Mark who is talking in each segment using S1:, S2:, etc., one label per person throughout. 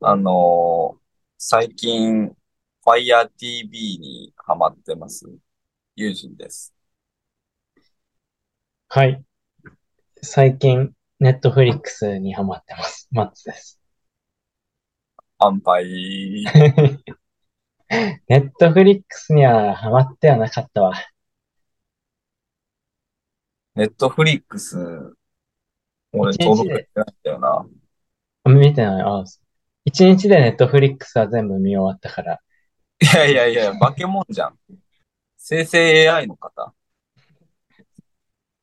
S1: あのー最近、Fire TV にハマってます。友人です。
S2: はい。最近、ネットフリックスにハマってます。マッツです。
S1: 安牌。
S2: ネットフリックスにはハマってはなかったわ。
S1: ネットフリックス、俺登録してないんだよな。
S2: 見てない。あ、一日でネットフリックスは全部見終わったから。
S1: いやいやいや、化け物じゃん。生成 AI の方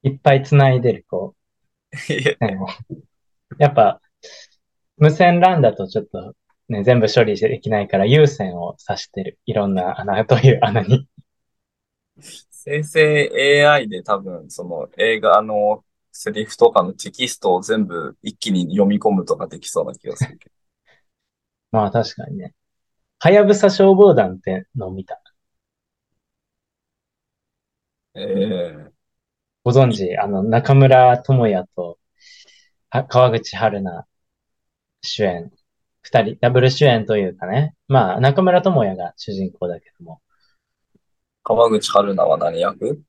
S2: いっぱい繋いでる、こ
S1: いや、
S2: っぱ、無線 LAN だとちょっとね、全部処理できないから有線を挿してる。いろんな穴という穴に。
S1: 生成 AI で多分、その映画のセリフとかのテキストを全部一気に読み込むとかできそうな気がするけど。
S2: まあ確かにね。はやぶさ消防団ってのを見た。
S1: ええ
S2: ご存知、あの、中村智也とは川口春奈主演。二人、ダブル主演というかね。まあ、中村智也が主人公だけども、
S1: 川口春奈は何役？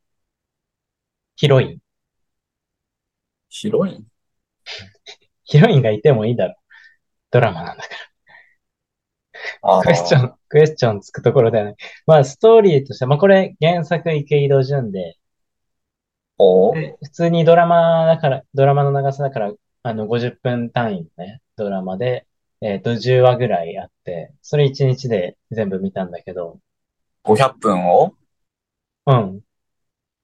S2: ヒロイン。
S1: ヒロイン？
S2: ヒロインがいてもいいだろう。ドラマなんだから。
S1: あ
S2: クエスチョン、
S1: あ、
S2: クエスチョンつくところだよね。まあ、ストーリーとして、まあ、これ原作池井戸潤で、普通にドラマだから、ドラマの長さだから、あの、50分単位のね、ドラマで、えっと、10話ぐらいあって、それ1日で全部見たんだけど、
S1: 500分を？
S2: うん、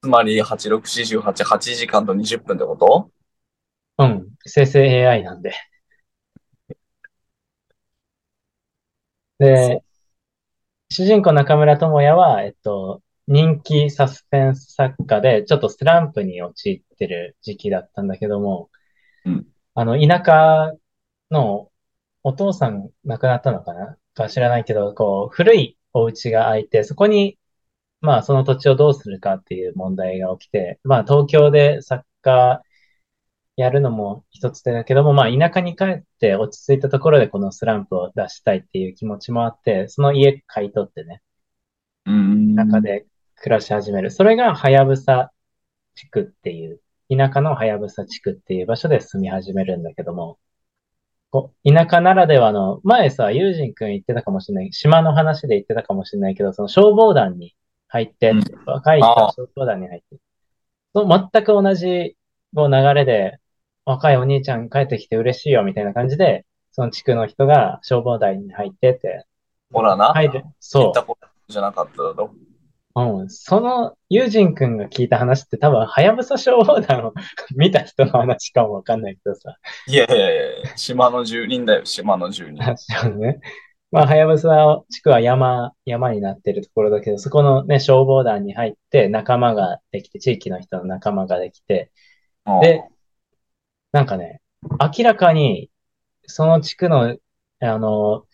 S1: つまり8648、8時間と20分ってこと？
S2: うん、生成 AI なんで。
S1: そ
S2: で、主人公中村智也は、えっと、人気サスペンス作家で、ちょっとスランプに陥ってる時期だったんだけども、
S1: う。うん。
S2: あの、田舎のお父さん亡くなったのかな？か知らないけど、こう、古いお家が空いて、そこに、まあ、その土地をどうするかっていう問題が起きて、まあ、東京で作家やるのも一つだけども、まあ、田舎に帰って落ち着いたところでこのスランプを出したいっていう気持ちもあって、その家買い取ってね、
S1: うーん。
S2: 田舎で暮らし始める。それが、はやぶさ地区っていう、田舎のはやぶさ地区っていう場所で住み始めるんだけども、こう田舎ならではの、前さ、ユージンくん言ってたかもしれない、島の話で言ってたかもしれないけど、その消防団に入って
S1: うん。
S2: 若い人は消防団に入って、そう全く同じこう流れで、若いお兄ちゃん帰ってきて嬉しいよみたいな感じで、その地区の人が消防団に入ってて、
S1: ほらな。
S2: 入る。そ
S1: 聞いたことじゃなかっただろ。
S2: う。うん。その、ユージンくんが聞いた話って多分、はやぶさ消防団を 見た人の話かもわかんないけどさ。
S1: いやいやいや島の住人だよ、島の住人。
S2: そうね。まあ、はやぶさ地区は山、山になってるところだけど、そこのね、消防団に入って仲間ができて、地域の人の仲間ができて、で、
S1: うん。
S2: なんかね、明らかに、その地区の、あの、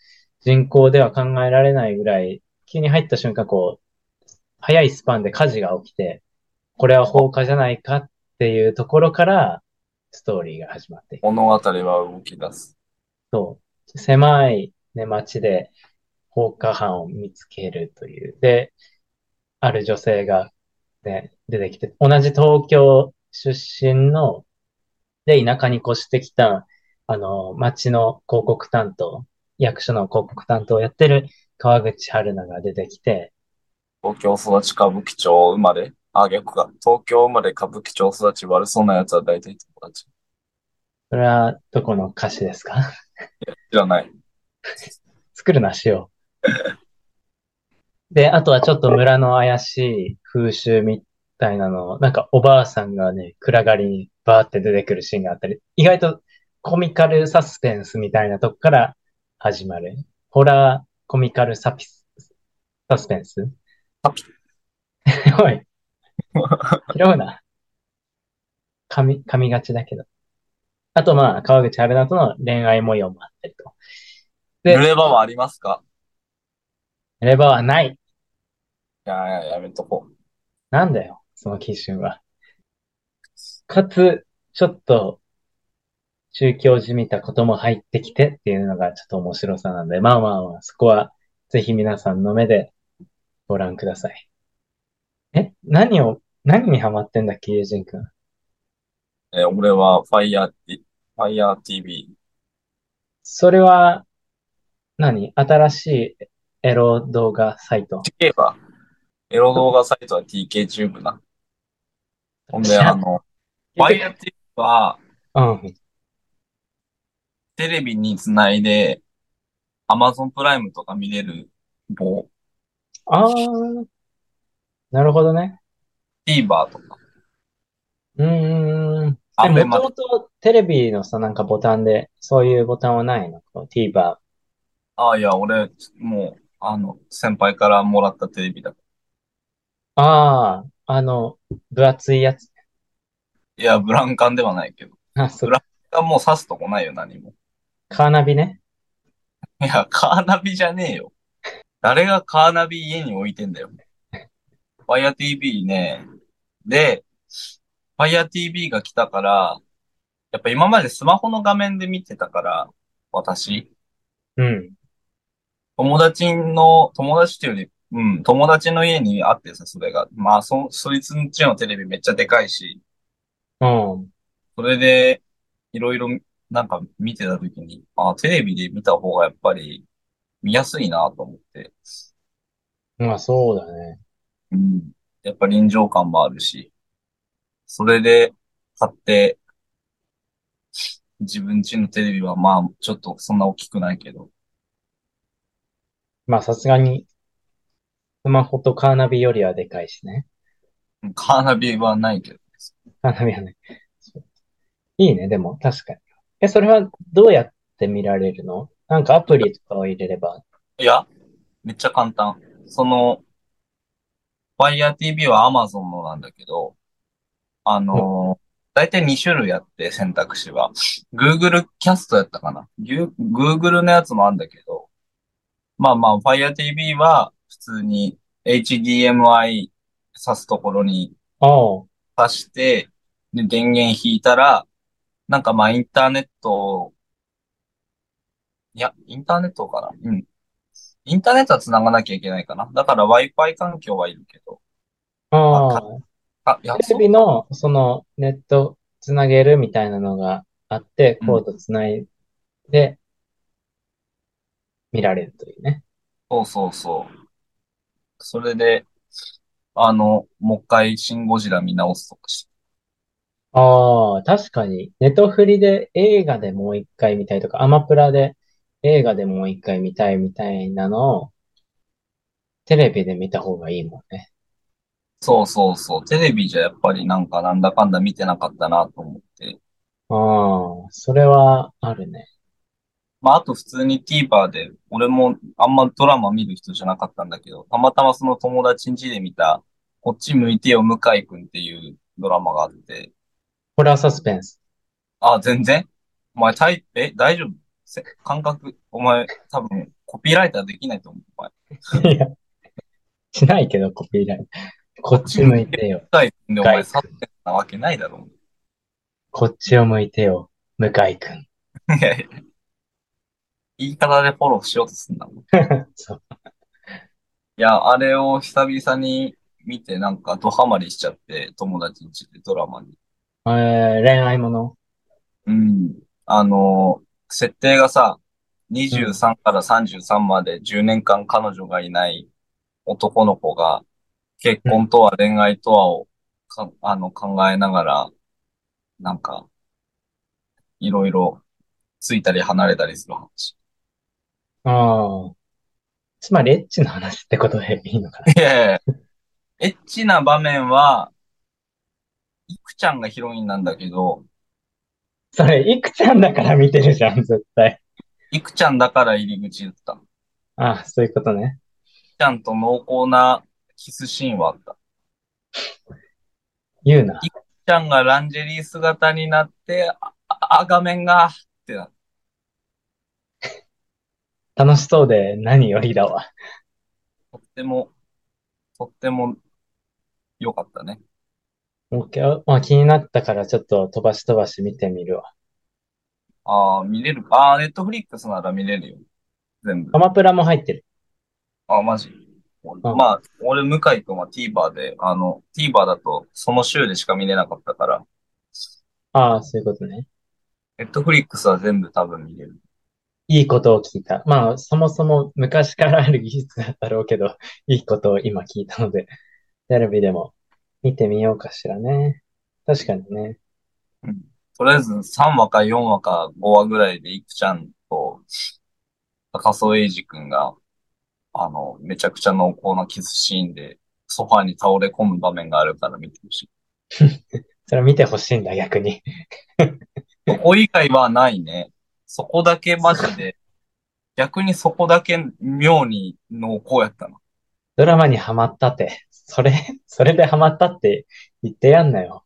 S2: 人口では考えられないぐらい、急に入った瞬間、こう、早いスパンで火事が起きて、これは放火じゃないかっていうところから、ストーリーが始まっていく。
S1: 物語は動き出す。
S2: そう。狭い、ね、街で放火犯を見つけるという。で、ある女性が、ね、出てきて、同じ東京出身の、で、田舎に越してきた、あの、町の広告担当、役所の広告担当をやってる川口春奈が出てきて、
S1: 東京育ち歌舞伎町生まれ？あ、逆か。東京生まれ歌舞伎町育ち悪そうなやつは大体友達。
S2: それはどこの歌詞ですか？
S1: 知らない。
S2: 作るなしよう。で、あとはちょっと村の怪しい風習みたいなのを、なんかおばあさんがね、暗がりにバーって出てくるシーンがあったり、意外とコミカルサスペンスみたいなとこから始まる。ホラーコミカルサピス、サスペンス？
S1: ハピ。
S2: おい、拾うな。噛み、噛みがちだけど。あとまあ、川口春奈との恋愛模様もあったりと。
S1: 濡
S2: で、
S1: れ場はありますか？
S2: レバーはない。
S1: いやいや、やめとこう。
S2: なんだよ、その基準は。かつ、ちょっと宗教じみたことも入ってきてっていうのがちょっと面白さなんで、まあまあまあ、そこはぜひ皆さんの目でご覧ください。え、何を、何にハマってんだっけ、友人くん？
S1: えー俺は Fire, Fire TV。
S2: それは何、新しいエロ動画サイト
S1: ？TK は、エロ動画サイトは TK チューブな。ほんで、
S2: 知ら
S1: あの、Fire TV は、
S2: うん。
S1: テレビにつないで、Amazon プライムとか見れる棒、
S2: ああ、なるほどね。
S1: TVer とか。
S2: うーん。で、
S1: アベマ
S2: もともとテレビのさ、なんかボタンで、そういうボタンはないの？こう ?TVer。
S1: ああ、いや、俺、もう、あの、先輩からもらったテレビだ。
S2: ああ、あの、分厚いやつ。
S1: いや、ブランカンではないけど。
S2: あ、そ
S1: ブランカンもう刺すとこないよ、何も。
S2: カーナビね。
S1: いや、カーナビじゃねえよ。誰がカーナビ家に置いてんだよ。Fire TV ね。で、Fire TV が来たから、やっぱ今までスマホの画面で見てたから、私、
S2: うん。
S1: 友達の、友達っていうより、うん、友達の家にあってさ、それが。まあ、そ、そいつんちのテレビめっちゃでかいし、
S2: うん。
S1: それで、いろいろ、なんか見てたときに、あ、テレビで見た方がやっぱり見やすいなと思って。
S2: まあ、そうだね。
S1: うん。やっぱ臨場感もあるし。それで買って、自分家のテレビはまあ、ちょっとそんな大きくないけど。
S2: まあ、さすがに、スマホとカーナビよりはでかいしね。
S1: カーナビはないけど。
S2: カーナビはね。いいね、でも、確かに。え、それはどうやって見られるの？なんかアプリとかを入れれば。
S1: いや、めっちゃ簡単。その、Fire TV は Amazon のなんだけど、あのー、だいたい2種類あって選択肢は。Google キャストやったかな ?Google のやつもあるんだけど、まあまあ Fire TV は普通に HDMI 挿すところに
S2: おう。
S1: 挿して、で、電源引いたら、なんかまあインターネット、いや、インターネットかな？うん。インターネットは繋がなきゃいけないかな？だから Wi-Fi 環境はいるけど。
S2: ああ。
S1: あ、いや、
S2: テレビの、その、ネットつなげるみたいなのがあって、コードつないで、見られるというね。
S1: そうそうそう。それで、あの、もう一回シン・ゴジラ見直すとかして。
S2: ああ、確かに、ネトフリで映画でもう一回見たいとか、アマプラで映画でもう一回見たいみたいなのを、テレビで見た方がいいもんね。
S1: そうそうそう。テレビじゃやっぱりなんかなんだかんだ見てなかったなと思って。
S2: ああ、それはあるね。
S1: まあ、あと普通に TVer で、俺もあんまドラマ見る人じゃなかったんだけど、たまたまその友達ん家で見た、こっち向いてよ、向井くんっていうドラマがあって、
S2: ホラーサスペンス。
S1: あ、全然？お前タイ、え、大丈夫？せ感覚、お前多分コピーライターできないと思う。お前。
S2: いや、しないけど、コピーライト。こっち向いてよ。
S1: 向井くんでお前
S2: 向井
S1: 去ってなわけないだろ。
S2: こっちを向いてよ。向井くん。
S1: いやいや。言い方でフォローしようとすんな。い
S2: そう。
S1: や、あれを久々に見てなんかドハマりしちゃって、友達ん家でドラマに。
S2: えー、恋愛もの？
S1: うん。あの、設定がさ、23から33まで10年間彼女がいない男の子が、結婚とは恋愛とはをか、あの、考えながら、なんか、いろいろついたり離れたりする話。
S2: ああ。つまり、エッチな話ってことでいいのかな？
S1: いやいやエッチな場面は、いくちゃんがヒロインなんだけど、
S2: それ、いくちゃんだから見てるじゃん、絶対。
S1: いくちゃんだから入り口言った。いく
S2: ああ、そういうことね。
S1: ちゃんと濃厚なキスシーンはあった。
S2: 言うな。
S1: いくちゃんがランジェリー姿になって、あ、あ画面が、ってな。
S2: 楽しそうで何よりだわ。
S1: とっても、とっても良かったね。
S2: オッケーまあ、気になったからちょっと飛ばし飛ばし見てみるわ。
S1: ああ、見れるか。ああ、ネットフリックスなら見れるよ。全部。
S2: アマプラも入ってる。
S1: あ、マジ？
S2: うん
S1: まあ、俺、向井くんは TVer で、あの、TVer だとその週でしか見れなかったから、
S2: ああ、そういうことね。
S1: ネットフリックスは全部多分見れる。
S2: いいことを聞いた。まあ、そもそも昔からある技術だったろうけど、いいことを今聞いたので、テレビでも見てみようかしらね。確かにね。
S1: うん。とりあえず3話か4話か5話ぐらいでいくちゃんと高曽英二くんが、あの、めちゃくちゃ濃厚なキスシーンでソファーに倒れ込む場面があるから見てほしい。
S2: それ見てほしいんだ、逆に。
S1: そこ以外はないね。そこだけマジで、逆にそこだけ妙に濃厚やったな。
S2: ドラマにハマったって、それ、それでハマったって言ってやんなよ。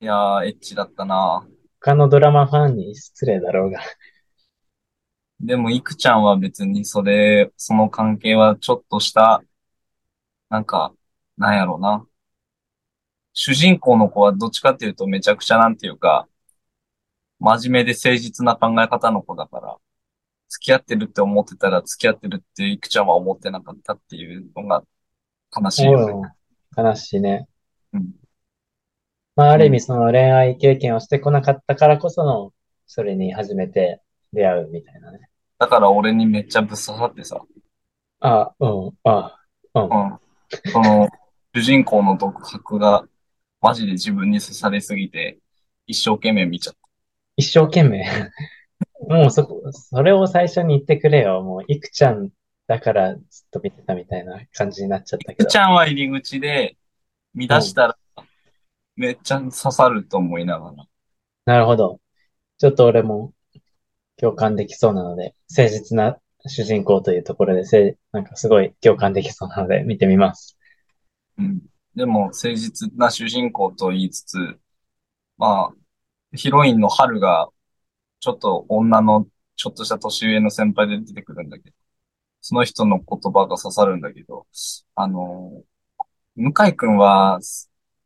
S1: いやー、エッチだったな。
S2: 他のドラマファンに失礼だろうが。
S1: でも、いくちゃんは別にそれ、その関係はちょっとした、なんか、なんやろうな。主人公の子はどっちかっていうとめちゃくちゃなんていうか、真面目で誠実な考え方の子だから、付き合ってるって思ってたら付き合ってるっていくちゃんは思ってなかったっていうのが悲しいよね。
S2: うん悲しいね。
S1: うん。
S2: まあ、ある意
S1: うん
S2: 味その恋愛経験をしてこなかったからこその、それに初めて出会うみたいなね。
S1: だから俺にめっちゃぶっ刺さってさ、
S2: あ、うん、あ、うん。
S1: うん。その、主人公の独白がマジで自分に刺されすぎて、一生懸命見ちゃった。
S2: 一生懸命。もうそこ、それを最初に言ってくれよ。もう、いくちゃんだからずっと見てたみたいな感じになっちゃったけど
S1: いくち。ゃんは入り口で見出したら、めっちゃ刺さると思いながら。
S2: なるほど。ちょっと俺も共感できそうなので、誠実な主人公というところでせ、なんかすごい共感できそうなので見てみます。
S1: うん。でも、誠実な主人公と言いつつ、まあ、ヒロインの春が、ちょっと女の、ちょっとした年上の先輩で出てくるんだけど、その人の言葉が刺さるんだけど、あの、向井くんは、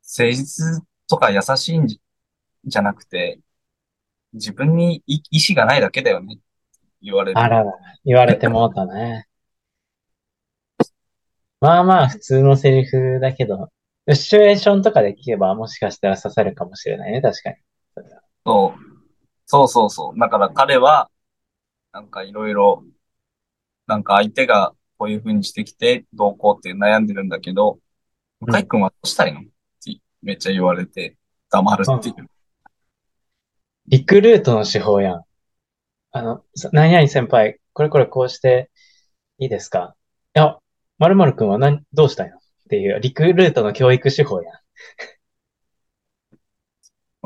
S1: 誠実とか優しいんじゃなくて、自分に意意志がないだけだよね、言われる。
S2: あらら、言われてもうたね。まあまあ、普通のセリフだけど、シチュエーションとかで聞けばもしかしたら刺さるかもしれないね、確かに。
S1: そう。そうそうそう。だから彼は、なんかいろいろ、なんか相手がこういう風にしてきて、どうこうって悩んでるんだけど、向井くんはどうしたいの？ってめっちゃ言われて、黙るっていう。
S2: リクルートの手法やん。あの、何々先輩、これこれこうしていいですか？いや、〇〇くんは何、どうしたいの？っていう、リクルートの教育手法やん。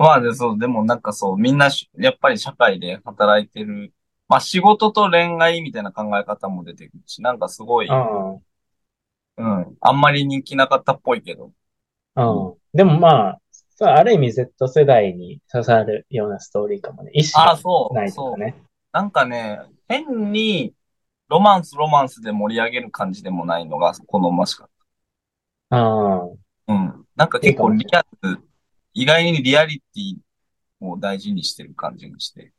S1: まあで、そう、でもなんかそう、みんなしやっぱり社会で働いてる。まあ仕事と恋愛みたいな考え方も出てくるし、なんかすごい、
S2: うん。
S1: うん、あんまり人気なかったっぽいけど、
S2: うん。でもまあ、そうある意味 Z 世代に刺さるようなストーリーかもね。意思
S1: ああ、
S2: が
S1: そう、
S2: ないと
S1: そう。
S2: かね。
S1: なんかね、変にロマンスロマンスで盛り上げる感じでもないのが好ましかっ
S2: ああ、
S1: た。うん。なんか結構リアル、意外にリアリティを大事にしてる感じがして、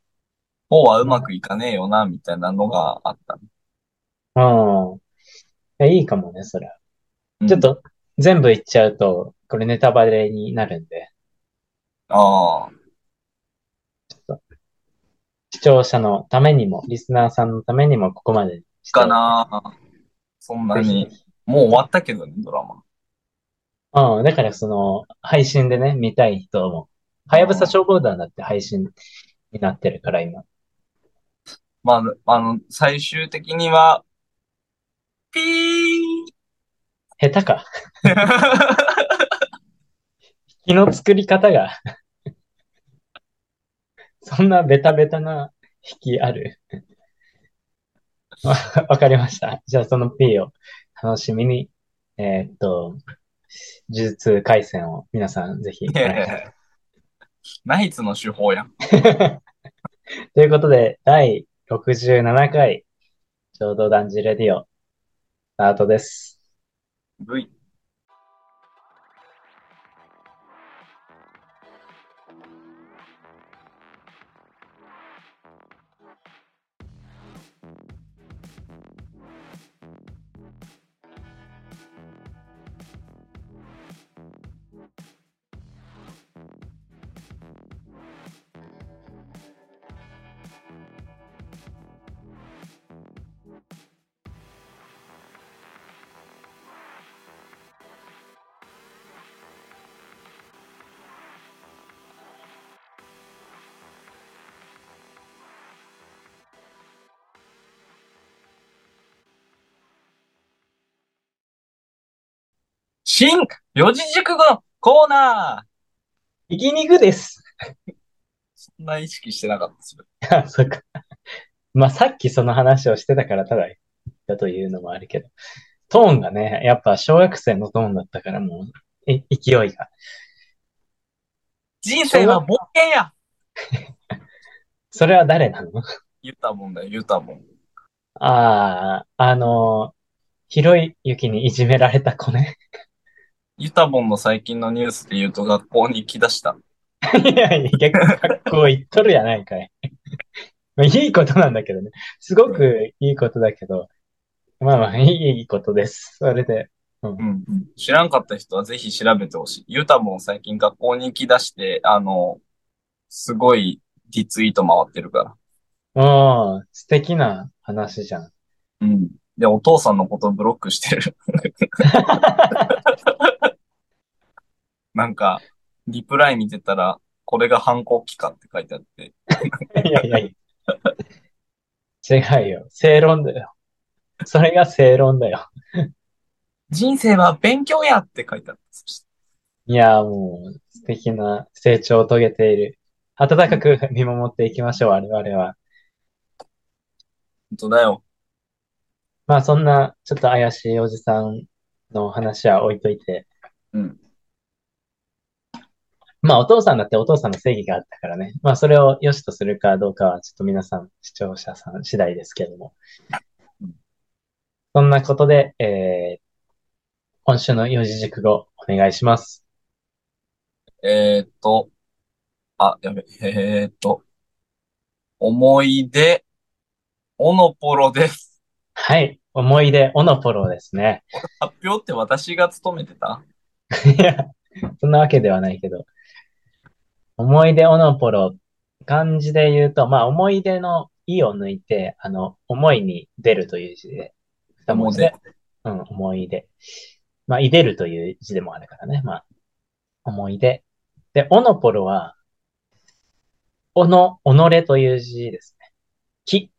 S1: こうはうまくいかねえよな、みたいなのがあった。
S2: ああ。いや、いいかもね、それは。
S1: うん
S2: ちょっと、全部言っちゃうと、これネタバレになるんで、
S1: ああ、
S2: 視聴者のためにも、リスナーさんのためにも、ここまで
S1: かなそんなに。もう終わったけどね、ドラマ。
S2: ああ、だからその、配信でね、見たい人も、はやぶさ消防団だって配信になってるから、今。
S1: まあ、あの、最終的には、ピー
S2: 下手か。気の作り方がそんなベタベタな引きあるわわかりました。じゃあその P を楽しみに、えーっと、呪術回戦を皆さんぜひご覧ください。
S1: ナイツの手法やん。
S2: ということで、第67回、ちょうど男児レディオ、スタートです。
S1: V。新四字熟語のコーナ
S2: 生き肉です。
S1: ーそんな意識してなかったですよ。
S2: あ、そっか。まあ、さっきその話をしてたからただ言ったというのもあるけど、トーンがね、やっぱ小学生のトーンだったからもう、え勢いが。
S1: 人生は冒険や
S2: それは誰なの？
S1: 言ったもんだよ、言ったもん。
S2: ああ、あの、広い雪にいじめられた子ね。
S1: ユタボンの最近のニュースで言うと学校に行き出した。
S2: いやいや、逆に学校行っとるやないかい。まあいいことなんだけどね。すごくいいことだけど、まあまあ、いいことです。それで。
S1: うん。知らんかった人はぜひ調べてほしい。ユタボン最近学校に行き出して、あの、すごいリツイート回ってるから。
S2: おー、素敵な話じゃん。
S1: うん。で、お父さんのことブロックしてる。なんか、リプライ見てたら、これが反抗期かって書いてあって。
S2: いやいやいや。違うよ。正論だよ。それが正論だよ。
S1: 人生は勉強やって書いてあった。
S2: いや、もう、素敵な成長を遂げている。温かく見守っていきましょう、我々は。
S1: 本当だよ。
S2: まあ、そんな、ちょっと怪しいおじさんの話は置いといて。
S1: うん。
S2: まあ、お父さんだってお父さんの正義があったからね。まあ、それを良しとするかどうかは、ちょっと皆さん、視聴者さん次第ですけども
S1: うん。
S2: そんなことで、えー、今週の四字熟語、お願いします。
S1: えーっと、あ、やべ、えーっと、思い出、オノポロです。
S2: はい。思い出、オノポロですね。
S1: 発表って私が務めてた？
S2: いや、そんなわけではないけど。思い出オノポロ、漢字で言うと、まあ、思い出の意を抜いて、あの、思いに出るという字で、二文字で、うん、思い出。まあ、いでるという字でもあるからね。まあ、思い出。で、オノポロは、おの、己という字ですね。き、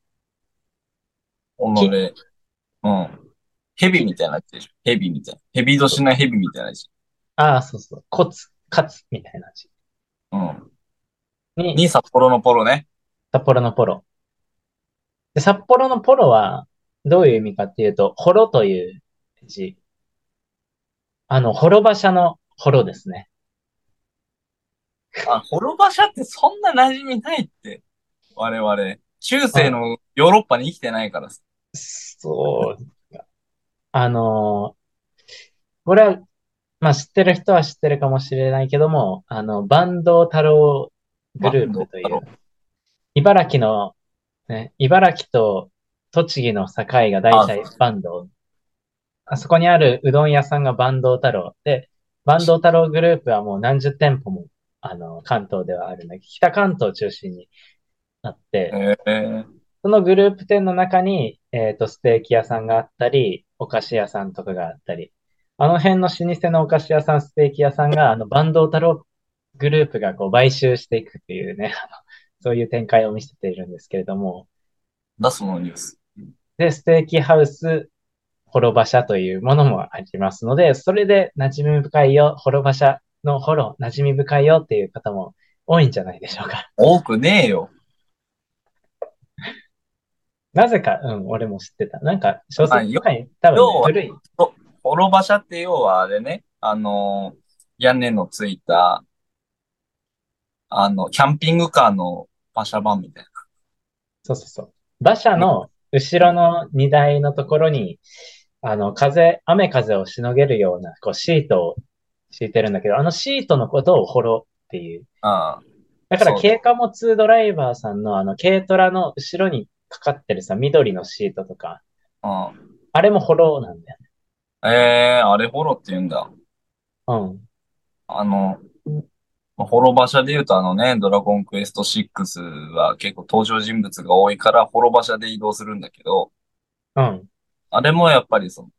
S1: 己。うん。蛇みたいなやつでしょ。蛇みたいな。蛇年な蛇みたいなやつ。
S2: ああ、そうそう、コツ、カツ、みたいな字。
S1: うん。
S2: に、
S1: に札幌のポロね。
S2: 札幌のポロ。で、札幌のポロは、どういう意味かっていうと、ホロという字。あの、滅馬車の滅ですね。
S1: あ、滅馬車ってそんな馴染みないって。我々。中世のヨーロッパに生きてないからさ。
S2: そう。あのーこれは、まあ知ってる人は知ってるかもしれないけども、あの、坂東太郎グループという茨城の、ね、茨城と栃木の境が大体坂東。あそこにあるうどん屋さんが坂東太郎。で、坂東太郎グループはもう何十店舗も、あの、関東ではあるんだけど、北関東を中心になって、
S1: ええ
S2: そのグループ店の中に、えっと、ステーキ屋さんがあったり、お菓子屋さんとかがあったり、あの辺の老舗のお菓子屋さん、ステーキ屋さんが、あの、坂東太郎グループがこう買収していくっていうね、あ のそういう展開を見せているんですけれども、
S1: だ、そのニュース。
S2: で、ステーキハウス、滅馬車というものもありますので、それで馴染み深いよ、滅馬車のホロ、馴染み深いよっていう方も多いんじゃないでしょうか。
S1: 多くねえよ。
S2: なぜか、うん、俺も知ってた。なんか、小
S1: あ
S2: 説とかに多分ね、古い。
S1: 滅馬車って要はあれね、あのー屋根のついた、あの、キャンピングカーの馬車版みたい
S2: そうそうそう。馬車の後ろの荷台のところに、あの、風、雨風をしのげるような、こう、シートを敷いてるんだけど、あのシートのことをホロっていう。
S1: な。
S2: だから、軽貨物ドライバーさんのあの、軽トラの後ろにかかってるさ、緑のシートとか、
S1: うん。うん。
S2: あれもホロなんだよね。
S1: ええー、あれホロって言うんだ。
S2: うん。
S1: あの、まあホロ馬車で言うとあのね、ドラゴンクエスト6は結構登場人物が多いから、ホロ馬車で移動するんだけど、
S2: うん。
S1: あれもやっぱりその、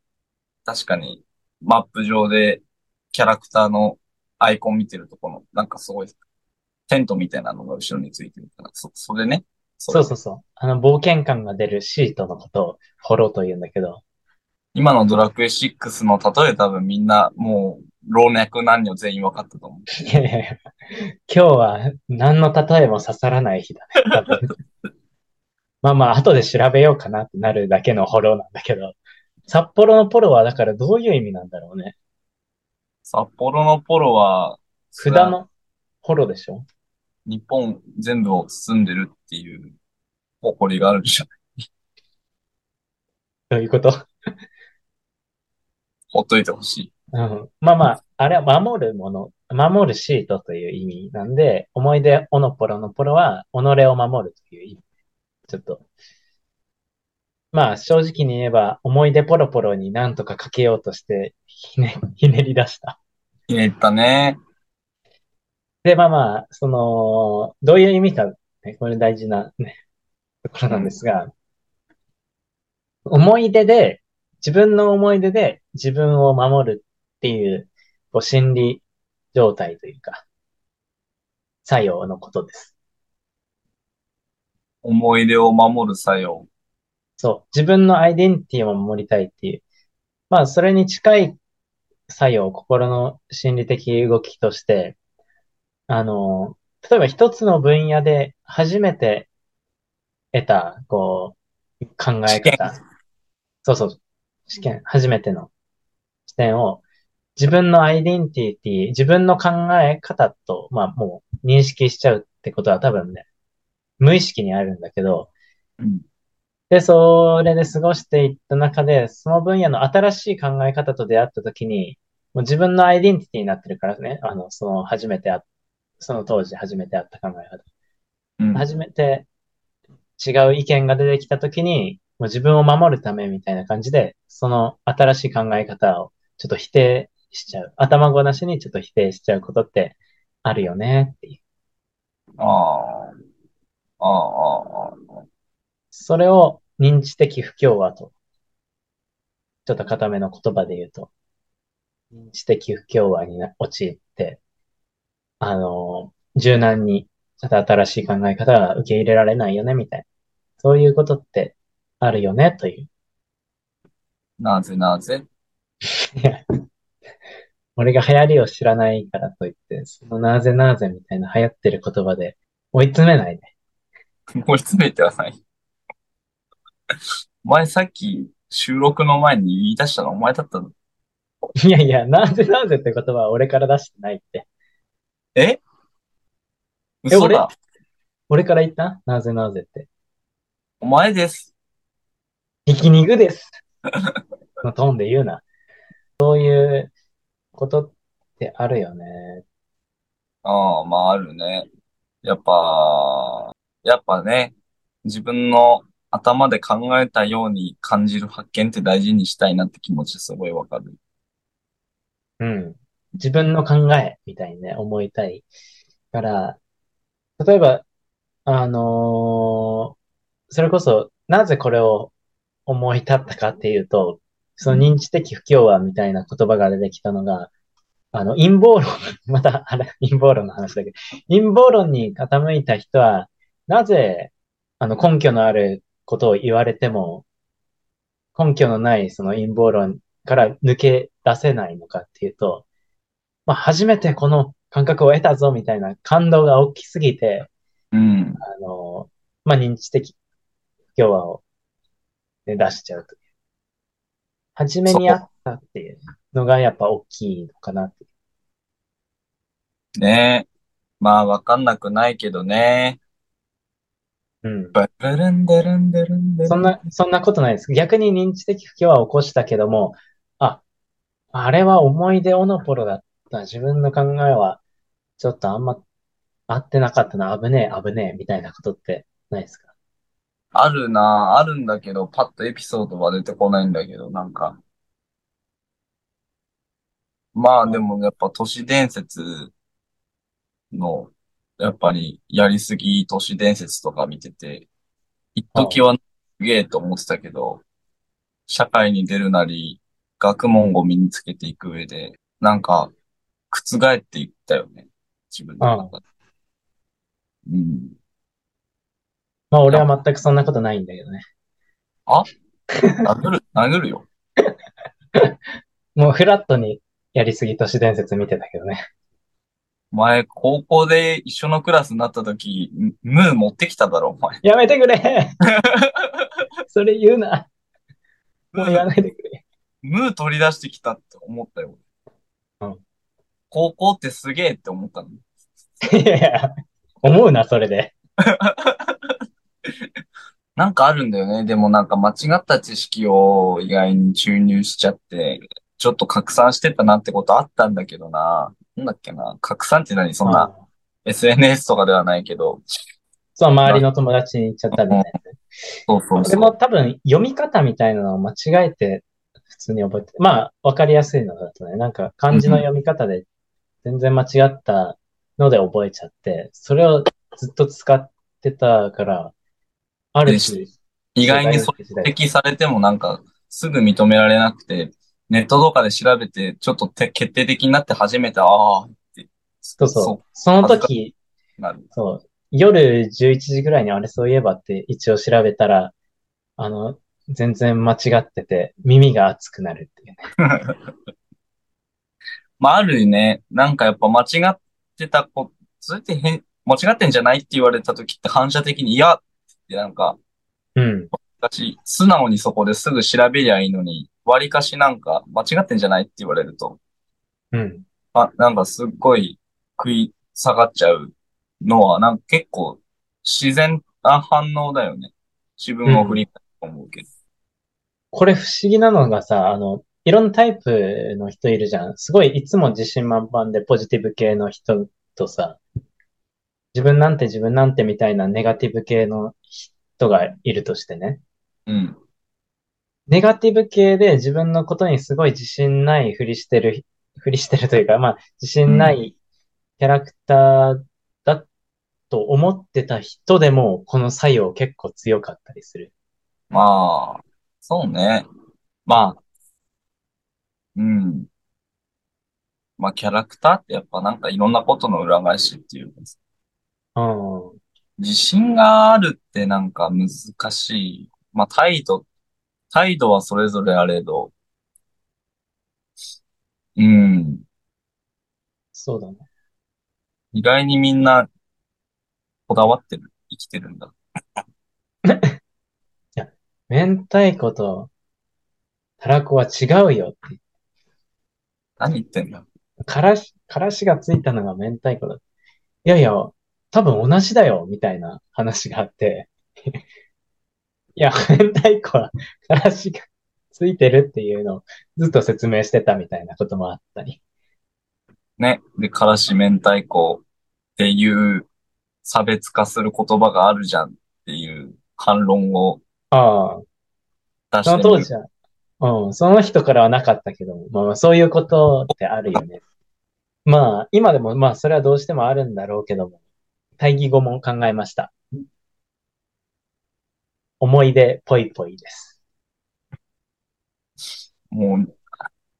S1: 確かにマップ上でキャラクターのアイコン見てるとこの、なんかすごい、テントみたいなのが後ろについてるから、そ、それね。そ
S2: うそうそう。あの、冒険感が出るシートのことをホロと言うんだけど、
S1: 今のドラクエ6の例え多分みんなもう老若男女全員分かったと思う。
S2: いやいやいや、今日は何の例えも刺さらない日だね、多分。まあまあ、後で調べようかなってなるだけのフォローなんだけど、札幌のポロはだからどういう意味なんだろうね。
S1: 札幌のポロは、
S2: 札のポロでしょ？
S1: 日本全部を包んでるっていう誇りがあるじゃん。
S2: どういうこと？
S1: ほっといてほしい。
S2: うん。まあまあ、あれは守るもの、守るシートという意味なんで、思い出オノポロのポロは、己を守るという意味。ちょっと。まあ、正直に言えば、思い出ポロポロになんとかかけようとして、ひね、ひねり出した。
S1: ひねったね。
S2: で、まあまあ、その、どういう意味か、ね、これ大事なね、ところなんですが、思い出で、自分の思い出で自分を守るっていう、こう心理状態というか、作用のことです。
S1: 思い出を守る作用。
S2: そう。自分のアイデンティティを守りたいっていう。まあ、それに近い作用、心の心理的動きとして、あの、例えば一つの分野で初めて得た、こう、考え方。そうそう。試験、初めての視点を、自分のアイデンティティ、自分の考え方と、まあもう認識しちゃうってことは多分ね、無意識にあるんだけど、
S1: うん。
S2: で、それで過ごしていった中で、その分野の新しい考え方と出会ったときに、もう自分のアイデンティティになってるからね、あの、その初めてあ、その当時初めてあった考え方。
S1: うん。
S2: 初めて違う意見が出てきたときに、もう自分を守るためみたいな感じで、その新しい考え方をちょっと否定しちゃう。頭ごなしにちょっと否定しちゃうことってあるよねっていう。
S1: ああ。ああ。
S2: それを認知的不協和と、ちょっと固めの言葉で言うと、認知的不協和にな陥って、あの、柔軟に、ちょっと新しい考え方が受け入れられないよね、みたいな。そういうことってあるよね、という。
S1: なぜなぜ？
S2: い や俺が流行りを知らないからといって、そのなぜなぜみたいな流行ってる言葉で追い詰めないで。
S1: 追い詰めてはない。お前さっき収録の前に言い出したのお前だったの？
S2: いやいや、なぜなぜって言葉は俺から出してないって。
S1: え？嘘だ。
S2: 俺？から言った？なぜなぜって。
S1: お前です。
S2: ひき肉です。のトーンで言うな。そういうことってあるよね。
S1: ああ、まああるね。やっぱ、やっぱね、自分の頭で考えたように感じる発見って大事にしたいなって気持ちすごいわかる。
S2: うん。自分の考えみたいにね、思いたいから、例えば、あのーそれこそ、なぜこれを思い立ったかっていうと、その認知的不協和みたいな言葉が出てきたのが、あの、陰謀論、また、あれ、陰謀論の話だけど、陰謀論に傾いた人は、なぜ、あの、根拠のあることを言われても、根拠のないその陰謀論から抜け出せないのかっていうと、まあ、初めてこの感覚を得たぞみたいな感動が大きすぎて、
S1: うん。
S2: あの、まあ、認知的不協和を、ね、出しちゃうという。初めにあったっていうのがやっぱ大きいのかなって。
S1: ねえ。まあわかんなくないけどね。
S2: うん。
S1: バルルンデルンデルンデルン
S2: そんな、そんなことないです。逆に認知的不協和を起こしたけども、あ、あれは思い出オノポロだった。自分の考えは、ちょっとあんま合ってなかったな。危ねえ、危ねえ、みたいなことってないですか？
S1: あるな、あるんだけど、パッとエピソードは出てこないんだけど、なんか。まあでもやっぱ都市伝説の、やっぱりやりすぎ都市伝説とか見てて、一時はすげえと思ってたけど、社会に出るなり、学問を身につけていく上で、なんか、覆っていったよね。自分の中で。うん。
S2: まあ俺は全くそんなことないんだけどね。
S1: 殴る、殴るよ。
S2: もうフラットにやりすぎ都市伝説見てたけどね。
S1: 前、高校で一緒のクラスになった時、ムー持ってきただろ、お前。
S2: やめてくれ それ言うな。もう言わないでくれ。
S1: ムー取り出してきたって思ったよ。
S2: うん
S1: 高校ってすげえって思ったの？
S2: いやいや、思うな、それで。
S1: なんかあるんだよね。でもなんか間違った知識を意外に注入しちゃって、ちょっと拡散してたなってことあったんだけどな。なんだっけな？拡散って何？そんな、
S2: うん
S1: SNS とかではないけど。
S2: そう、周りの友達に言っちゃったみたいなね。
S1: そうそう
S2: で
S1: そう。
S2: も多分読み方みたいなのを間違えて普通に覚えて、まあわかりやすいのだとね、なんか漢字の読み方で全然間違ったので覚えちゃって、それをずっと使ってたから、ある種、
S1: 意外に指摘されてもなんかすぐ認められなくて、ネットとかで調べて、ちょっとて決定的になって初めて、ああ、って
S2: そうそう。その時。そう、夜11時ぐらいにあれそういえばって一応調べたら、あの、全然間違ってて耳が熱くなるっていうね。
S1: まあ、あるね。なんかやっぱ間違ってたこ、それって変、間違ってんじゃないって言われた時って反射的に、いやってなんか、
S2: うん。
S1: 私、素直にそこですぐ調べりゃいいのに、割かしなんか間違ってんじゃないって言われると、
S2: うん。
S1: あ、なんかすっごい食い下がっちゃうのは、なんか結構自然な反応だよね。自分を振り返ると思うけど。
S2: これ不思議なのがさ、あの、いろんなタイプの人いるじゃん。すごいいつも自信満々でポジティブ系の人とさ、自分なんて自分なんてみたいなネガティブ系の人がいるとしてね。
S1: うん。
S2: ネガティブ系で自分のことにすごい自信ないふりしてる、ふりしてるというか、まあ、自信ないキャラクターだと思ってた人でも、この作用結構強かったりする。
S1: まあ、そうね。まあ、うん。まあ、キャラクターってやっぱなんかいろんなことの裏返しっていうかさ
S2: うん。
S1: 自信があるってなんか難しい。まあ、態度、態度はそれぞれあれど、うん。
S2: そうだね。
S1: 意外にみんなこだわってる、生きてるんだ。
S2: 明太子とたらこは違うよって。
S1: 何言ってんだ？
S2: からし、からしがついたのが明太子だ。いやいや、多分同じだよ、みたいな話があって。いや、明太子は からしがついてるっていうのをずっと説明してたみたいなこともあったり。
S1: ね。で、からし明太子っていう差別化する言葉があるじゃんっていう反論を
S2: ああ、
S1: 出してみる。
S2: その当時は、うん、その人からはなかったけど、まあまあそういうことってあるよね。まあ、今でもまあそれはどうしてもあるんだろうけども、対義語も考えました。思い出ぽいぽいです。
S1: もう、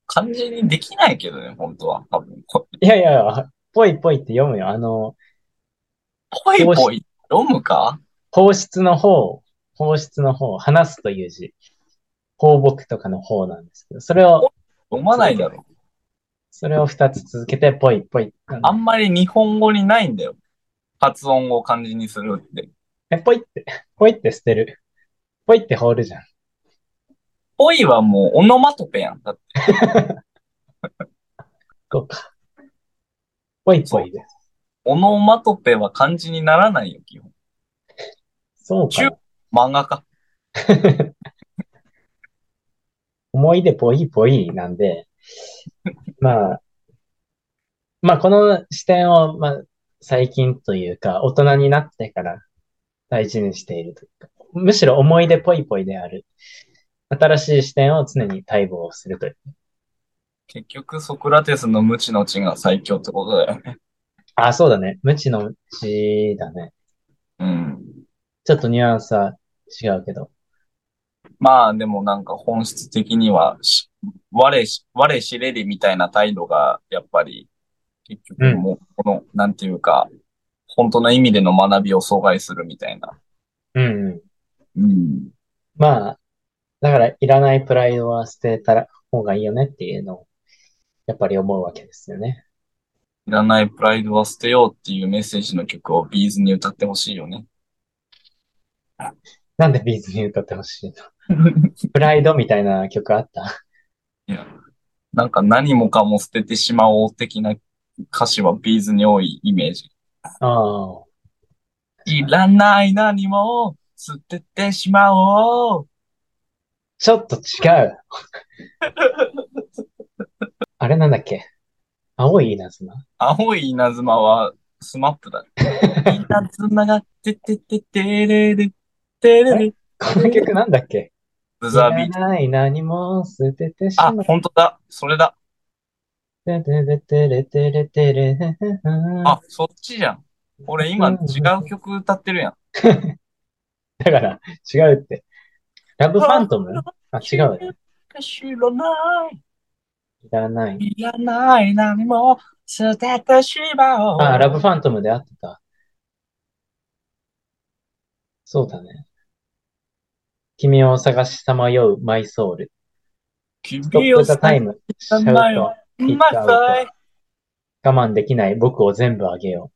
S1: 漢字にできないけどね、本当は。多分。こ
S2: いやいや、ぽいぽいって読むよ。あの、
S1: ぽいぽい、読むか？
S2: 放出の方、放出の方、話すという字。放牧とかの方なんですけど、それを、
S1: 読まないだろ。
S2: それを二つ続けてぽいぽい。
S1: あんまり日本語にないんだよ。発音を漢字にするって。
S2: え、ぽいって、ぽいって捨てる。ぽいって放るじゃん。
S1: ぽいはもうオノマトペやん。だって。
S2: そうか。ぽいぽいです。
S1: オノマトペは漢字にならないよ、基本。
S2: そうかな。
S1: 漫画か。
S2: 思い出ぽいぽいなんで、まあ、まあこの視点を、まあ最近というか、大人になってから大事にしているというか、むしろ思い出ぽいぽいである。新しい視点を常に待望するという。
S1: 結局、ソクラテスの無知の知が最強ってことだよね。
S2: あ、そうだね。無知の知だね。
S1: うん。
S2: ちょっとニュアンスは違うけど。
S1: まあ、でもなんか本質的にはし、我し、我知れりみたいな態度が、やっぱり、結局もう、この、なんていうか、本当の意味での学びを阻害するみたいな。
S2: うんうん。
S1: うん。
S2: まあ、だから、いらないプライドは捨てた方がいいよねっていうのを、やっぱり思うわけですよね。
S1: いらないプライドは捨てようっていうメッセージの曲をビーズに歌ってほしいよね。
S2: なんでビーズに歌ってほしいの？プライドみたいな曲あった？
S1: いや、なんか何もかも捨ててしまおう的な歌詞はビーズに多いイメージ。
S2: ああ。
S1: いらない何も捨ててしまおう。
S2: ちょっと違う。あれなんだっけ？青い稲妻？
S1: 青い稲妻はスマップだ。稲妻がててててれれてれれ。
S2: この曲なんだっけ？
S1: ブザービート。
S2: いらない何も捨ててし
S1: あ
S2: ま、
S1: 本当だ。それだ。
S2: ててててれてれてれ。
S1: あ、そっちじゃん。俺今違う曲歌ってるやん。
S2: だから、違うって。ラブファントム？あ、違う。
S1: 知らない。
S2: いらない。
S1: いらない何も捨ててしまおう。
S2: あ、ラブファントムで合ってた。そうだね。君を探しさまようマイソウル。
S1: 君
S2: ストップザタイム。シャウト。
S1: マイ
S2: ヒットアウト我慢できない僕を全部あげよ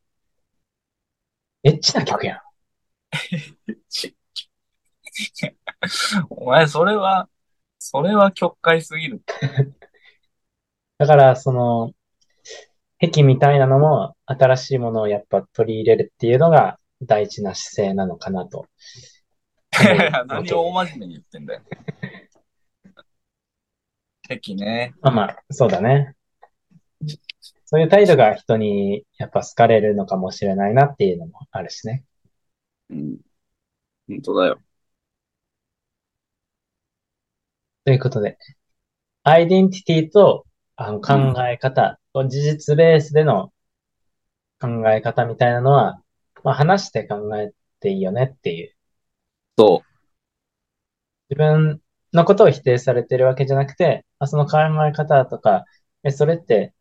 S2: う。エッチな曲やん。
S1: お前、それは、それは曲解すぎる。
S2: だから、その、癖みたいなのも新しいものをやっぱ取り入れるっていうのが大事な姿勢なのかなと。
S1: 何を大真面目に言ってんだよ。敵ね。
S2: まあまあ、そうだね。そういう態度が人にやっぱ好かれるのかもしれないなっていうのもあるしね。
S1: うん。本当だよ。
S2: ということで、アイデンティティとあの考え方、事実ベースでの考え方みたいなのは、まあ話して考えていいよねっていう。
S1: そ
S2: 自分のことを否定されてるわけじゃなくて、あその考え方とか、え、それって、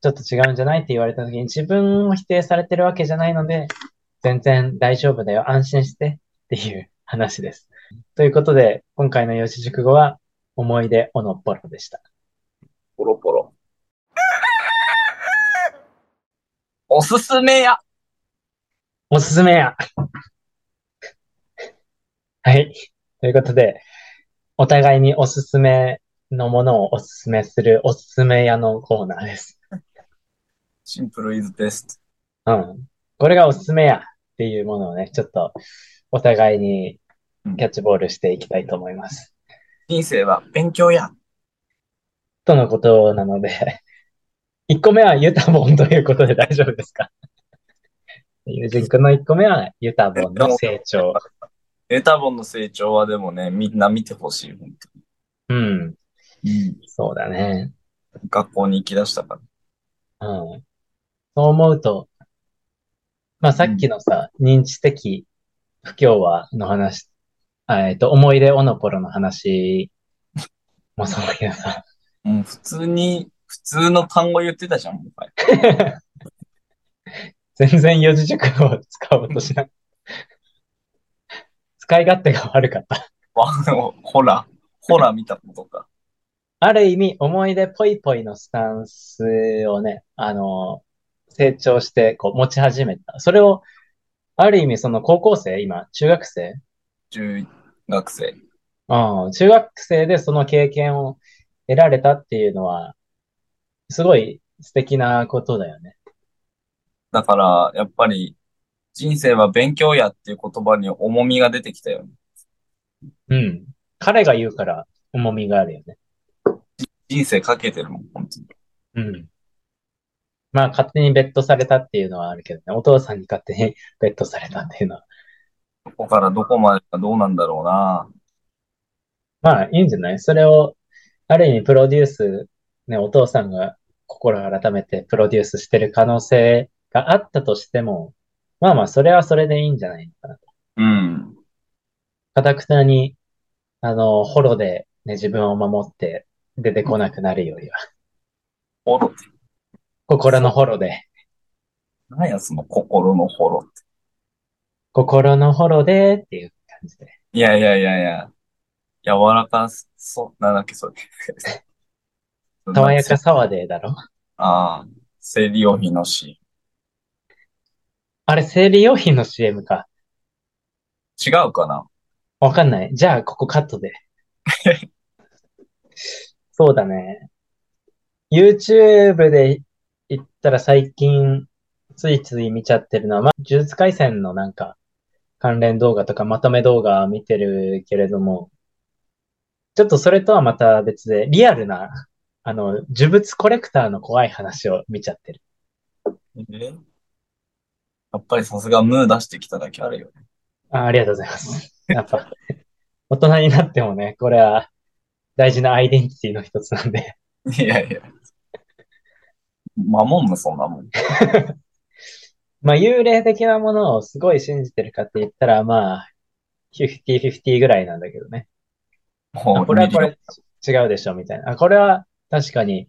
S2: ちょっと違うんじゃないって言われた時に自分を否定されてるわけじゃないので、全然大丈夫だよ、安心してっていう話です。ということで、今回の四字熟語は、思い出おのっぽろでした。
S1: う。ポロポロ。おすすめや。
S2: おすすめやはい。ということで、お互いにおすすめのものをおすすめするおすすめ屋のコーナーです。
S1: シンプルイズベス
S2: うん。これがおすすめやっていうものをね、ちょっとお互いにキャッチボールしていきたいと思います。
S1: ト。人生は勉強や。
S2: とのことなので、1個目はユタボンということで大丈夫ですか？友人くんの1個目はユタボンの成長。
S1: エタボンの成長はでもね、みんな見てほしい、本
S2: うん。
S1: 当に。
S2: そうだね。
S1: 学校に行き出したから。
S2: うん。そう思うと、まあさっきのさ、認知的不協和の話、あえっと、思い出オノポロの話もそうだけどさ、
S1: もう普通に、普通の単語言ってたじゃん、
S2: 全然四字熟語を使おうとしない。使い勝手が悪かった。
S1: わほら、ほら見たことか。
S2: ある意味、思い出ぽいぽいのスタンスをね、あの、成長して、こう、持ち始めた。それを、ある意味、その高校生、今、中学生？
S1: 中学生。
S2: うん、中学生でその経験を得られたっていうのは、すごい素敵なことだよね。
S1: だから、やっぱり、人生は勉強やっていう言葉に重みが出てきたよね。
S2: うん。彼が言うから重みがあるよね。
S1: 人生かけてるもん、本当に。
S2: うん。まあ、勝手にベットされたっていうのはあるけどね。お父さんに勝手にベットされたっていうのは。
S1: ここからどこまでかどうなんだろうな。
S2: まあ、いいんじゃない？それを、ある意味プロデュース、ね、お父さんが心改めてプロデュースしてる可能性があったとしても、まあまあ、それはそれでいいんじゃないのかなと。
S1: うん。
S2: かたくなに、あの、ホロでね、自分を守って出てこなくなるよりは、
S1: ホロ？って。
S2: 心のホロで、
S1: 何や、その心のホロって。
S2: 心のホロでっていう感じで。
S1: いやいやいやいや、柔らかそう、なんだっけ、それ。
S2: 爽やかサワデーだろ？
S1: ああ、生理用品のシ
S2: あれ、生理用品の CM か。
S1: 違うかな？
S2: わかんない。じゃあ、ここカットで。そうだね。YouTube で言ったら最近、ついつい見ちゃってるのは、まあ、呪術廻戦のなんか、関連動画とかまとめ動画見てるけれども、ちょっとそれとはまた別で、リアルな、あの、呪物コレクターの怖い話を見ちゃってる。
S1: え？やっぱりさすがムー出してきただけあるよね。
S2: あ、ありがとうございます。やっぱ、大人になってもね、これは大事なアイデンティティの一つなんで。
S1: いやいや。守んの、そんなもん。
S2: まあ、幽霊的なものをすごい信じてるかって言ったら、まあ、50-50ぐらいなんだけどね。これはこ。れ違うでしょ、みたいな。あ、これは確かに、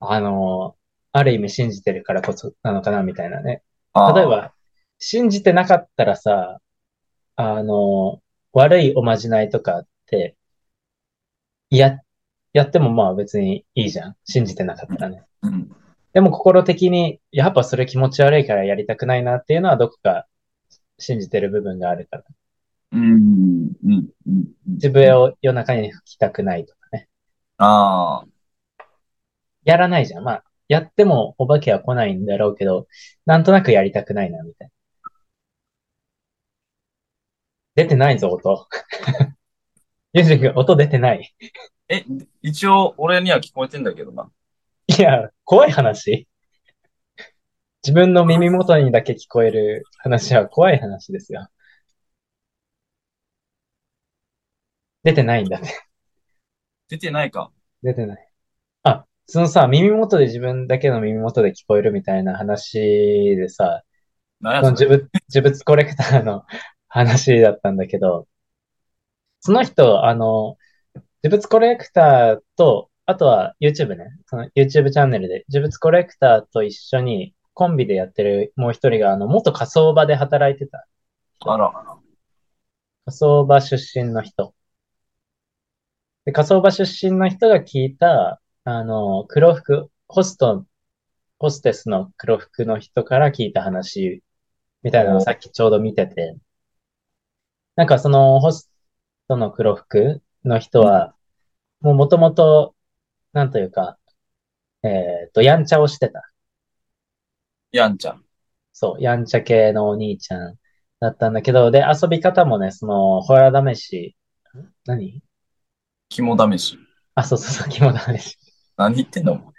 S2: あの、ある意味信じてるからこそなのかな、みたいなね。例えば、信じてなかったらさ、あの、悪いおまじないとかって、や、やってもまあ別にいいじゃん。信じてなかったらね。
S1: うん、
S2: でも心的に、やっぱそれ気持ち悪いからやりたくないなっていうのはどこか信じてる部分があるから。
S1: うん、うん、うん、うん。
S2: 自分を夜中に吹きたくないとかね。
S1: ああ、
S2: やらないじゃん。まあ、やってもお化けは来ないんだろうけど、なんとなくやりたくないな、みたいな。出てないぞ、音。ユージ君、音出てない。
S1: え、一応、俺には聞こえてんだけどな。
S2: いや、怖い話自分の耳元にだけ聞こえる話は怖い話ですよ。出てないんだね。
S1: 出てないか。
S2: 出てない。あ、そのさ、耳元で自分だけの耳元で聞こえるみたいな話でさ、
S1: なんやそ
S2: の呪物、呪物コレクターの 話だったんだけど、その人、あの、呪物コレクターと、あとは YouTube ね、その YouTube チャンネルで呪物コレクターと一緒にコンビでやってるもう一人が、あの、元火葬場で働いてた人。
S1: あら、
S2: 火葬場出身の人。で、火葬場出身の人が聞いた、あの、黒服、ホスト、ホステスの黒服の人から聞いた話みたいなのを
S1: お、
S2: さっきちょうど見てて、なんかそのホストの黒服の人
S1: うん、
S2: は、もう元々、なんというか、えっと、やんちゃをしてた。
S1: やんちゃん。
S2: そう、やんちゃ系のお兄ちゃんだったんだけど、で、遊び方もね、その、ホラー試し、ん何？
S1: 肝試し。
S2: あ、そうそうそう、肝試し。
S1: 何言ってんの？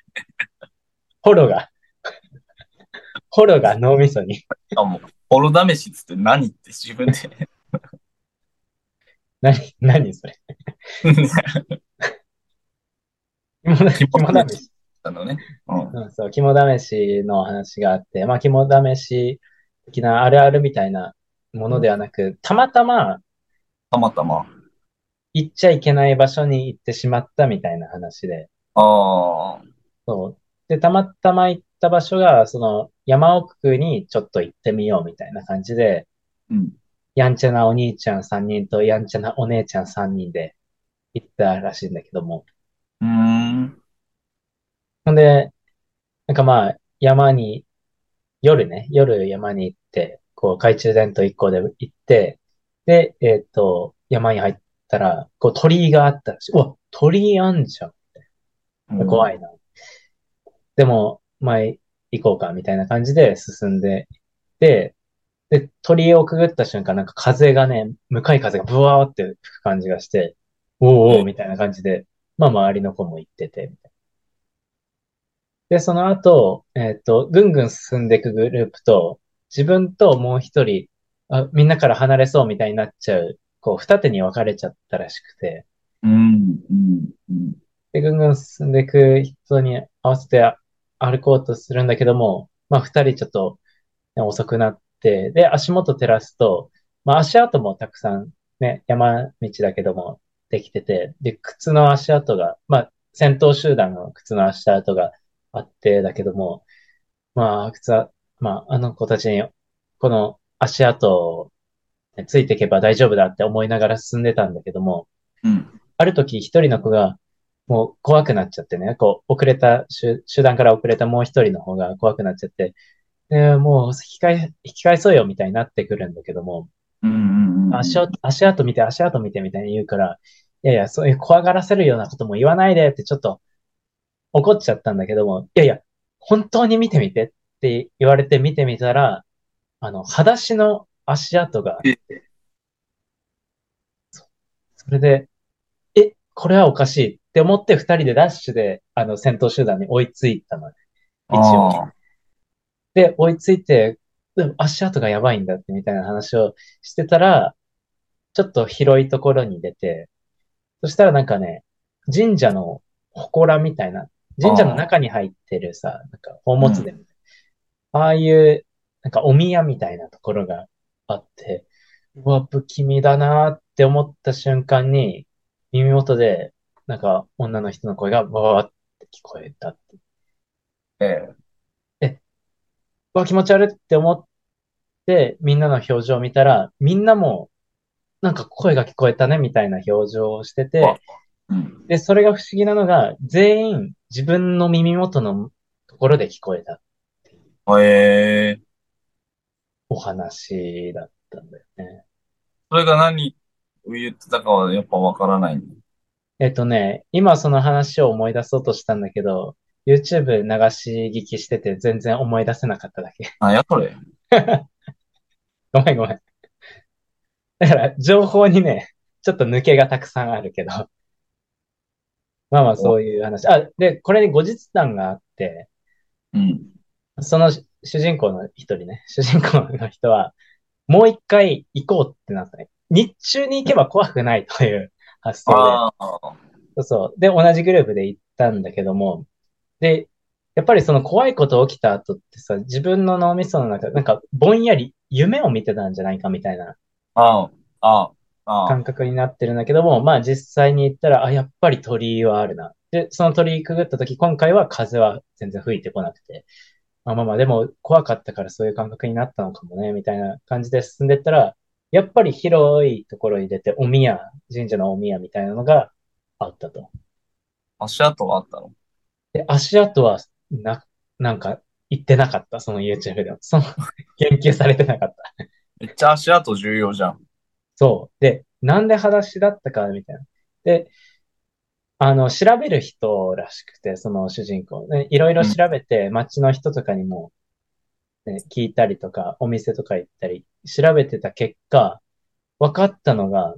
S2: ホロが、ホロが脳みそに。
S1: あ、もう、ホロ試しっつって何って自分で
S2: 何、何それ。肝試
S1: し
S2: 肝試し。
S1: たのね。うん。
S2: うん、そう、肝試しの話があって、まあ、肝試し的なあるあるみたいなものではなく、たまたま
S1: たまたま。
S2: 行っちゃいけない場所に行ってしまったみたいな話で、
S1: ああ、
S2: そう。で、たまたま行った場所が、その山奥にちょっと行ってみようみたいな感じで、
S1: うん。
S2: やんちゃなお兄ちゃん3人とやんちゃなお姉ちゃん3人で行ったらしいんだけども。
S1: うーん。
S2: ほんで、なんかまあ、山に、夜ね、夜山に行って、こう懐中電灯1個で行って、で、えっと、山に入ったら、こう鳥居があったらしい。うわ、鳥居あんじゃん。怖いな。でも、まあ、行こうか、みたいな感じで進んで、で、で、鳥居をくぐった瞬間、なんか風がね、向かい風がブワーって吹く感じがして、おーおー
S1: え、
S2: みたいな感じで、まあ周りの子も行ってて、みたいな。で、その後、えっと、ぐんぐん進んでいくグループと、自分ともう一人、あ、みんなから離れそうみたいになっちゃう、こう、二手に分かれちゃったらしくて、
S1: うん、うん、うん。
S2: で、ぐんぐん進んでいく人に合わせて歩こうとするんだけども、まあ二人ちょっと、ね遅くなって、で、足元照らすと、まあ足跡もたくさんね、山道だけどもできてて、で、靴の足跡が、まあ先頭集団の靴の足跡があって、だけども、まあ靴は、まああの子たちに、この足跡ついていけば大丈夫だって思いながら進んでたんだけども、
S1: うん。
S2: ある時一人の子がもう怖くなっちゃってね、こう遅れた、集集団から遅れたもう一人の方が怖くなっちゃって、でもう引き返、引き返そうよみたいになってくるんだけども、
S1: うんうんうん。
S2: 足音、足跡見て、足跡見てみたいに言うから、いやいや、そういう怖がらせるようなことも言わないでってちょっと怒っちゃったんだけども、いやいや、本当に見てみてって言われて見てみたら、あの、裸足の足跡があって、それで、え、これはおかしい。って思って二人でダッシュで、あの、戦闘集団に追いついたのね。一応。で、追いついて、でも足跡がやばいんだってみたいな話をしてたら、ちょっと広いところに出て、そしたらなんかね、神社の祠みたいな、神社の中に入ってるさ、なんか宝物殿みたいな、ああいう、なんかお宮みたいなところがあって、うわ、不気味だなって思った瞬間に、耳元で、なんか女の人の声がわーって聞こえたって
S1: ええ。
S2: うわ、気持ち悪いって思って、みんなの表情を見たら、みんなも、なんか声が聞こえたね、みたいな表情をしてて、
S1: うん。
S2: で、それが不思議なのが、全員自分の耳元のところで聞こえた
S1: ええ。
S2: お話だったんだよね。
S1: それが何を言ってたかはやっぱわからないんだ。
S2: えっとね、今その話を思い出そうとしたんだけど、YouTube 流し聞きしてて全然思い出せなかっただけ。
S1: なんやそれ。
S2: ごめんごめん。だから、情報にね、ちょっと抜けがたくさんあるけど。まあまあ、そういう話。あ、で、これに後日談があって、
S1: うん。
S2: その主主人公の一人ね、主人公の人は、もう一回行こうってなったね。日中に行けば怖くないという発想で。そうそう。で、同じグループで行ったんだけども、で、やっぱりその怖いこと起きた後ってさ、自分の脳みその中、なんかぼんやり夢を見てたんじゃないかみたいな
S1: ああ。ああ。あ
S2: 感覚になってるんだけども、まあ実際に行ったら、あ、やっぱり鳥居はあるな。で、その鳥居くぐった時、今回は風は全然吹いてこなくて、まあまあまあ、でも怖かったからそういう感覚になったのかもね、みたいな感じで進んでったら、やっぱり広いところに出て、お宮、神社のお宮みたいなのがあったと。
S1: 足跡があったの？
S2: で、足跡は、な、なんか、言ってなかった、その YouTube では。その、言及されてなかった。
S1: めっちゃ足跡重要じゃん。
S2: そう。で、なんで裸足だったか、みたいな。で、あの、調べる人らしくて、その主人公。ね、いろいろ調べて、街の人とかにも、ね、聞いたりとか、お店とか行ったり、調べてた結果、分かったのが、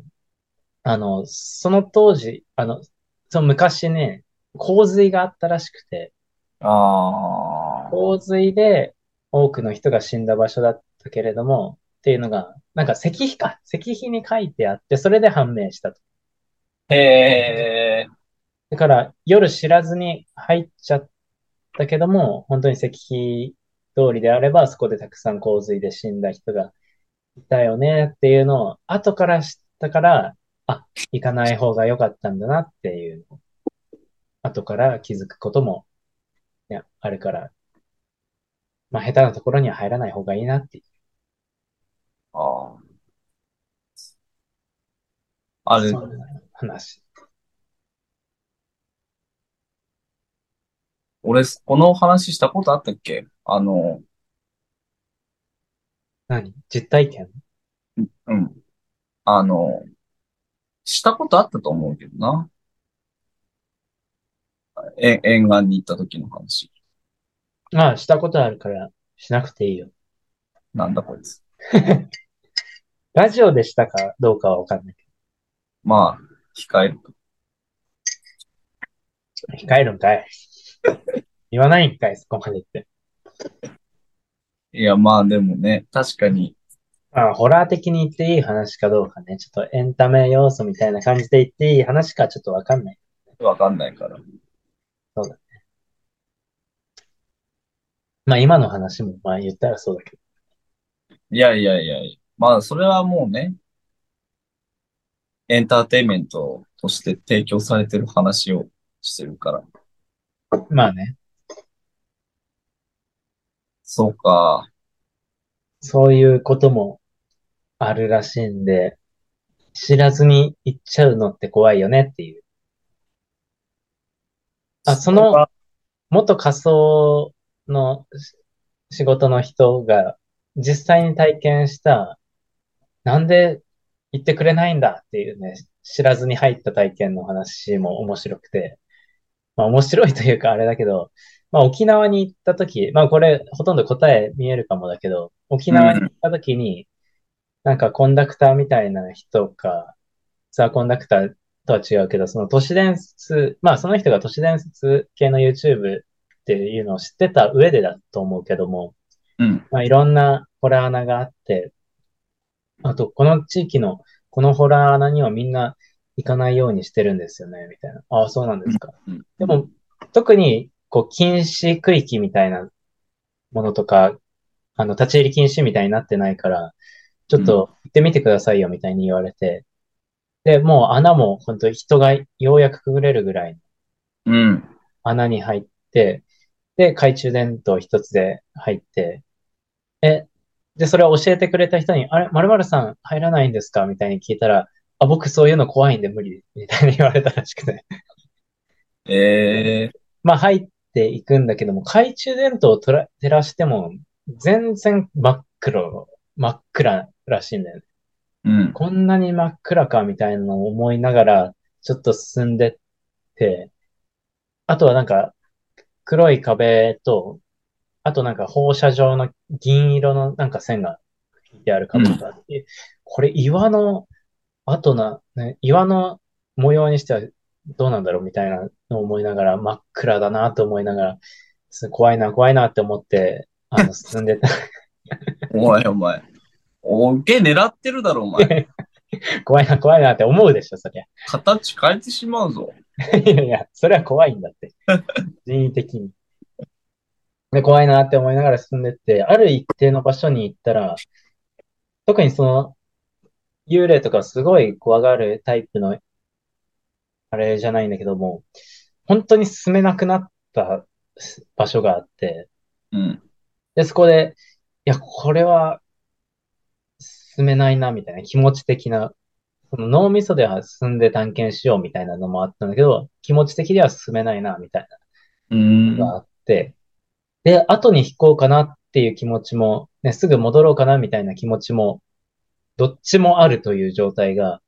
S2: あの、その当時、あの、その昔ね、洪水があったらしくて、
S1: ああ。
S2: 洪水で多くの人が死んだ場所だったけれども、っていうのが、なんか石碑か。石碑に書いてあって、それで判明したと。
S1: へえ。
S2: だから、夜知らずに入っちゃったけども、本当に石碑通りであれば、そこでたくさん洪水で死んだ人がいたよねっていうのを、後から知ったから、あ、行かない方が良かったんだなっていうのを、後から気づくことも、いや、あるから、まあ、下手なところには入らない方がいいなっていう。
S1: ああ。あれ、
S2: そんな話。
S1: 俺、この話したことあったっけ？あの、
S2: 何？実体験？
S1: うん。あの、したことあったと思うけどな。え、沿岸に行った時の話。
S2: ああ、したことあるから、しなくていいよ。
S1: なんだこいつ。
S2: ラジオでしたかどうかはわかんないけ
S1: まあ、控えると。
S2: ど。控えるんかい。言わないんかい、そこまで言って。
S1: いや、まあでもね、確かに、
S2: まあ、ホラー的に言っていい話かどうかね、ちょっとエンタメ要素みたいな感じで言っていい話かちょっとわかんない。
S1: わかんないから。
S2: まあ今の話もまあ言ったらそうだけど。
S1: いやいやいやいや。まあ、それはもうね、エンターテインメントとして提供されてる話をしてるから。
S2: まあね、
S1: そうか。
S2: そういうこともあるらしいんで、知らずに行っちゃうのって怖いよねっていう。あ、その、元仮想の仕事の人が実際に体験したなんで言ってくれないんだっていうね、知らずに入った体験の話も面白くて、まあ面白いというかあれだけど、まあ沖縄に行った時、まあこれほとんど答え見えるかもだけど、沖
S1: うん、
S2: 縄に行った時に、なんかコンダクターみたいな人か、ツアーコンダクターとは違うけど、その都市伝説、まあその人が都市伝説系の YouTube っていうのを知ってた上でだと思うけども、
S1: うん、
S2: まあいろんなホラー穴があって、あと、この地域のこのホラー穴にはみんな行かないようにしてるんですよね、みたいな。ああ、そうなんで
S1: うん、
S2: すか。
S1: うん、うん、
S2: でも、特に、こう、禁止区域みたいなものとか、あの、立ち入り禁止みたいになってないから、ちょっと行ってみてくださいよ、みたいに言われて。で、もう穴も本当人がようやくくぐれるぐらいの
S1: うん、
S2: 穴に入って、で、懐中電灯一つで入って、え、で、それを教えてくれた人に、あれ、〇〇さん入らないんですかみたいに聞いたら、あ、僕そういうの怖いんで無理、みたいに言われたらしくて。
S1: ええ
S2: まあ入っていくんだけども、懐中電灯をとら照らしても、全然真っ黒、真っ暗らしいんだよね。
S1: うん、
S2: こんなに真っ暗か、みたいなのを思いながら、ちょっと進んでって、あとはなんか、黒い壁と、あとなんか放射状の銀色のなんか線が引いてある
S1: うん、
S2: 壁があって、これ岩の跡な、ね、岩の模様にしてはどうなんだろうみたいなのを思いながら、真っ暗だなと思いながら、す怖いな、怖いなって思って、あの、進んでた。
S1: おい、お前。お受け狙ってるだろ、お前。
S2: 怖いな、怖いなって思うでしょ、そりゃ。
S1: 形変えてしまうぞ。
S2: いやいや、それは怖いんだって。人為的に。で、怖いなって思いながら進んでって、ある一定の場所に行ったら、特にその、幽霊とかすごい怖がるタイプのあれじゃないんだけども、本当に進めなくなった場所があって、
S1: うん、
S2: で、そこで、いや、これは進めないな、みたいな気持ち的な、その脳みそでは進んで探検しようみたいなのもあったんだけど、気持ち的には進めないな、みたい
S1: う
S2: なのが
S1: ん、
S2: あって、で、後に引こうかなっていう気持ちも、ね、すぐ戻ろうかな、みたいな気持ちも、どっちもあるという状態が、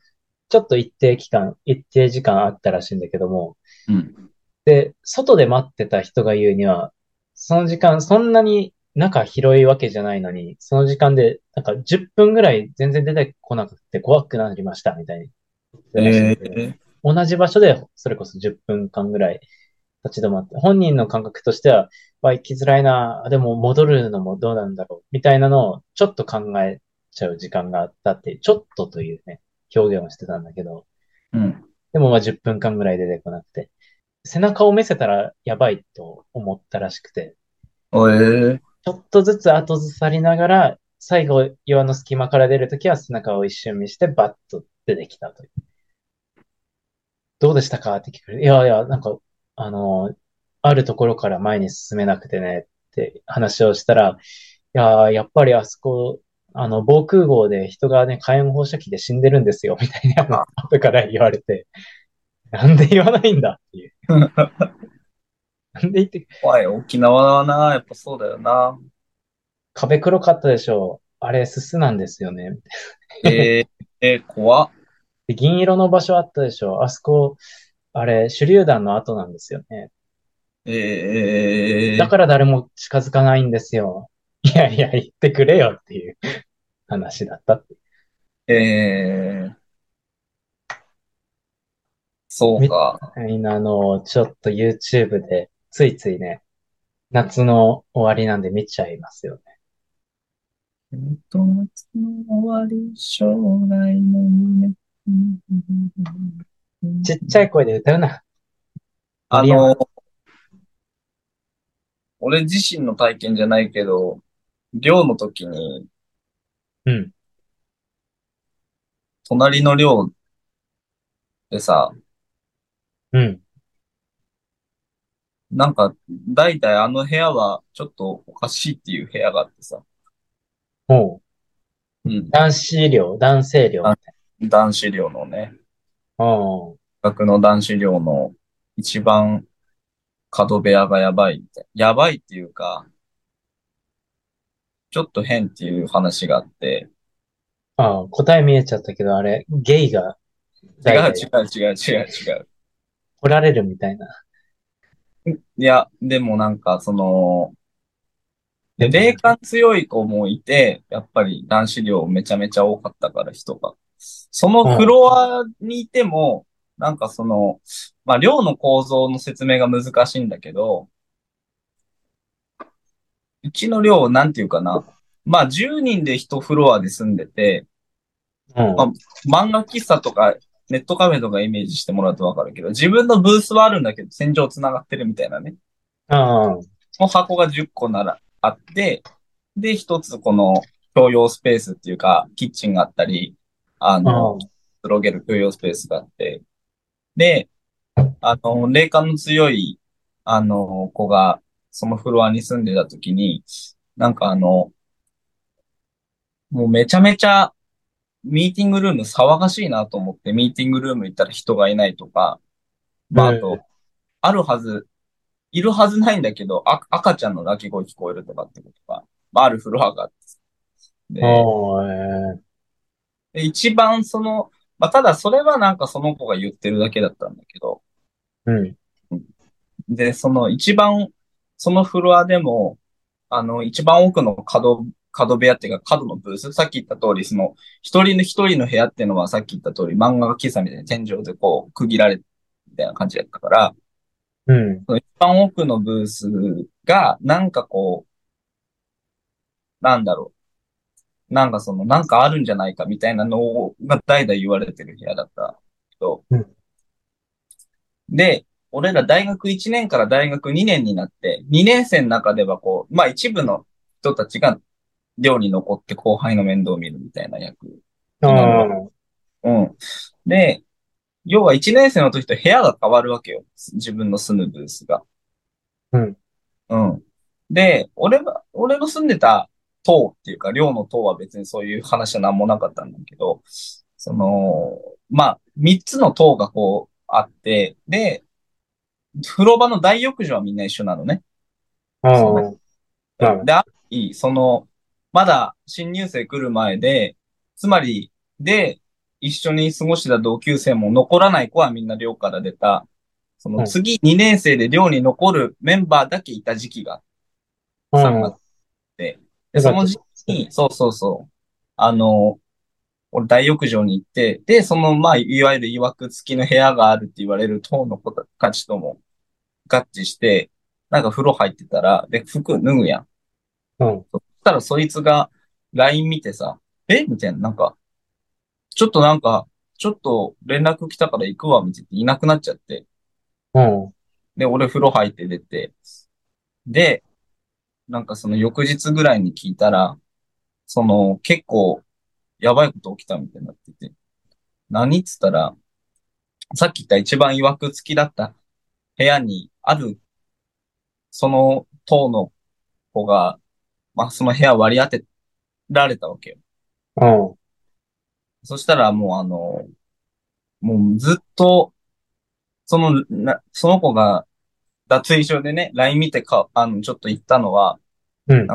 S2: ちょっと一定期間、一定時間あったらしいんだけども、
S1: うん、
S2: で、外で待ってた人が言うには、その時間、そんなに中広いわけじゃないのに、その時間で、なんか10分ぐらい全然出てこなくて怖くなりました、みたいに同じ場所でそれこそ10分間ぐらい立ち止まって、本人の感覚としては、まあ、生きづらいな、でも戻るのもどうなんだろう、みたいなのをちょっと考えちゃう時間があったって、ちょっとというね、表現をしてたんだけど、
S1: うん。
S2: でもまあ10分間ぐらい出てこなくて、背中を見せたらやばいと思ったらしくて、
S1: おええ
S2: ちょっとずつ後ずさりながら、最後岩の隙間から出るときは背中を一瞬見してバッと出てきたという。どうでしたか？って聞かれる。いやいや、なんか、あの、あるところから前に進めなくてねって話をしたら、いや、やっぱりあそこ、あの、防空壕で人がね、火炎放射器で死んでるんですよ、みたいな、あの、後から言われて、なんで言わないんだっていう。なんで言って、
S1: 怖い、沖縄はな、やっぱそうだよな。
S2: 壁黒かったでしょう。あれ、すすなんですよね。
S1: えええー怖っ。
S2: で、銀色の場所あったでしょ。あそこ、あれ、手榴弾の跡なんですよね。だ
S1: ええ
S2: から誰も近づかないんですよ。いやいや、言ってくれよっていう話だったって。
S1: ええそう
S2: み
S1: か。
S2: たいなのをちょっと YouTube でついついね、夏の終わりなんで見ちゃいますよね。
S1: 本当夏の終わり、将来の夢。
S2: ちっちゃい声で歌うな。森山。
S1: あの、俺自身の体験じゃないけど、寮の時に、
S2: うん、
S1: 隣の寮でさ、
S2: うん。
S1: なんか、だいたいあの部屋はちょっとおかしいっていう部屋があってさ、
S2: おう。
S1: うん。
S2: 男子寮、男性寮みたい
S1: 男子寮のね、
S2: な。うん。
S1: 学の男子寮の一番角部屋がやばいみたいな。やばいっていうか、ちょっと変っていう話があって、
S2: ああ、答え見えちゃったけど、あれ、ゲイが
S1: 違う違う違う違う違う。
S2: 来られるみたいな。
S1: いや、でもなんかその、で、霊感強い子もいて、やっぱり男子寮めちゃめちゃ多かったから人が。そのフロアにいても、なんかその、まあ寮の構造の説明が難しいんだけど、うちの寮なんていうかな。まあ10人で一フロアで住んでて、
S2: うん。
S1: ま漫画喫茶とかネットカフェとかイメージしてもらうとわかるけど、自分のブースはあるんだけど、戦場繋がってるみたいなね。
S2: ああ、
S1: その箱が10個ならあって、で、一つこの共用スペースっていうか、キッチンがあったり、あ
S2: あ
S1: の、くつろげる共用スペースがあって、で、あの、霊感の強い、あの、子が、そのフロアに住んでた時に、なんかあの、もうめちゃめちゃ、ミーティングルーム騒がしいなと思って、ミーティングルーム行ったら人がいないとか、まあ、あ
S2: うん
S1: と、あるはず、いるはずないんだけど、あ、赤ちゃんの泣き声聞こえるとかってことが、まあ、あるフロアがあって。で、
S2: え
S1: で一番その、まあ、ただそれはなんかその子が言ってるだけだったんだけど、
S2: ーうん。
S1: で、その一番、そのフロアでも、あの、一番奥の角、角部屋っていうか角のブース、さっき言った通り、その、一人の一人の部屋っていうのはさっき言った通り、漫画喫茶みたいに天井でこう、区切られて、みたいな感じだったから、
S2: うん。
S1: その一番奥のブースが、なんかこう、なんだろう。なんかその、なんかあるんじゃないかみたいなのが代々言われてる部屋だったけど、
S2: うん
S1: で、俺ら大学1年から大学2年になって、2年生の中ではこう、まあ一部の人たちが寮に残って後輩の面倒を見るみたいな役。うん。で、要は1年生の時と部屋が変わるわけよ。自分の住むブースが。
S2: うん。
S1: うん。で、俺は、俺の住んでた棟っていうか、寮の棟は別にそういう話は何もなかったんだけど、その、まあ、3つの棟がこうあって、で、風呂場の大浴場はみんな一緒なのね。う
S2: うん
S1: で、ある日その、まだ新入生来る前で、つまり、で、一緒に過ごしてた同級生も残らない子はみんな寮から出た、その次2年生で寮に残るメンバーだけいた時期が
S2: うん。
S1: 3月で、でその時期に、そうそうそう、あの、俺大浴場に行って、で、その、まあ、いわゆる曰く付きの部屋があるって言われる党の子たちとも合致して、なんか風呂入ってたら、で、服脱ぐやん。
S2: うん。
S1: そしたらそいつが LINE 見てさ、え？みたいな、なんか、ちょっとなんか、ちょっと連絡来たから行くわ、みたいないなくなっちゃって。
S2: うん。
S1: で、俺風呂入って出て。で、なんかその翌日ぐらいに聞いたら、その結構やばいこと起きたみたいになってて。何っつったら、さっき言った一番曰く付きだった部屋にある、その棟の子が、まあその部屋割り当てられたわけよ。
S2: うん。
S1: そしたらもうあの、もうずっと、その、な、その子が脱衣所でね、LINE 見てか、あの、ちょっと言ったのは、
S2: うん。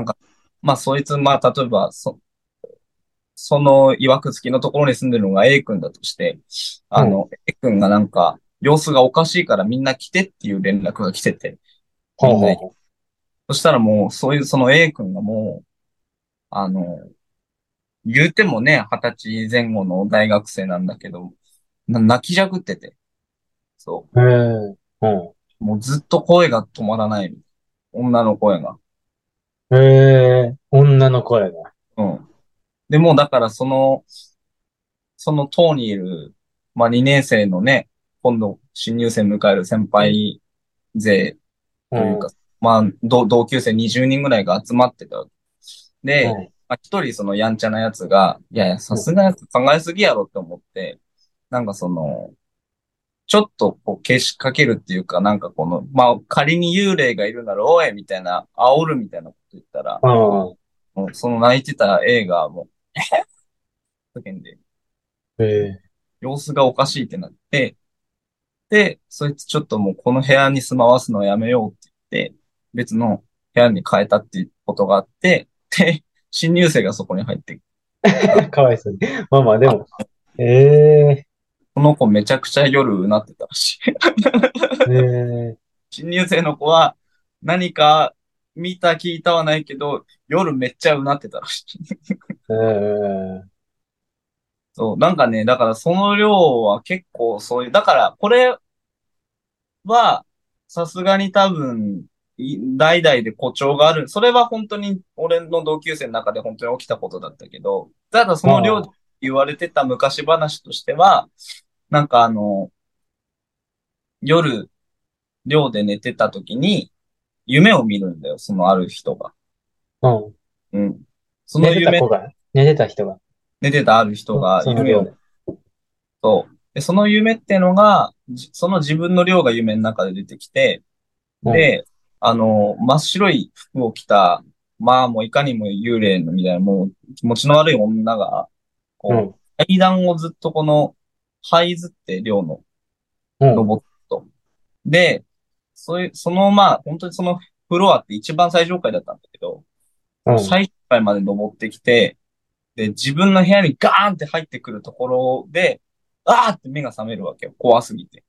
S1: まあそいつ、まあ例えば、そ、その曰く付きのところに住んでるのが A 君だとして、あの、A 君がなんか、様子がおかしいからみんな来てっていう連絡が来てて、
S2: ほうほうほ
S1: そしたらもう、そういう、その A 君がもう、あの、言うてもね、二十歳前後の大学生なんだけど、な泣きじゃくってて。そう
S2: へえ。うん。
S1: う。もうずっと声が止まらない。女の声が。
S2: へえ。女の声が。
S1: うん。でもうだからその、その党にいる、まあ2年生のね、今度新入生迎える先輩勢というか、まあ同同級生20人ぐらいが集まってたわけ。で、
S2: うん。
S1: まあ、一人そのやんちゃなやつが、いやいや、さすがやつ考えすぎやろって思って、なんかその、ちょっとこう、けしかけるっていうか、なんかこの、まあ、仮に幽霊がいるなら、おいみたいな、煽るみたいなこと言ったら、
S2: うん。
S1: もうその泣いてた映画も、えっ世間で。
S2: ええ
S1: 様子がおかしいってなって、で、そいつちょっともうこの部屋に住まわすのやめようって言って、別の部屋に変えたっていうことがあって、で、新入生がそこに入って、
S2: かわいそうに。まあまあ、でも、ええ
S1: この子めちゃくちゃ夜うなってたらしい。
S2: ええ
S1: 新入生の子は何か見た聞いたはないけど、夜めっちゃうなってたらしい。
S2: ええ
S1: そう、なんかね、だからその量は結構そういう、だからこれはさすがに多分、い代々で誇張がある。それは本当に俺の同級生の中で本当に起きたことだったけど、ただその量で言われてた昔話としては、なんかあの、夜、寮で寝てた時に夢を見るんだよ、そのある人が。
S2: うん。
S1: うん。その
S2: 寝てた
S1: 夢、
S2: 子が、寝てた人が？
S1: 寝てたある人がいるよ
S2: その寮で。
S1: そう。で、その夢っていうのが、じその自分の寮が夢の中で出てきて、で、あの、真っ白い服を着た、まあもういかにも幽霊のみたいな、もう気持ちの悪い女が、こう、
S2: うん。
S1: 階段をずっとこの、這いずって寮の
S2: うん。
S1: 登っと。で、そういう、そのまあ、本当にそのフロアって一番最上階だったんだけど、
S2: うん。
S1: 最上階まで登ってきて、で、自分の部屋にガーンって入ってくるところで、あーって目が覚めるわけよ。怖すぎて。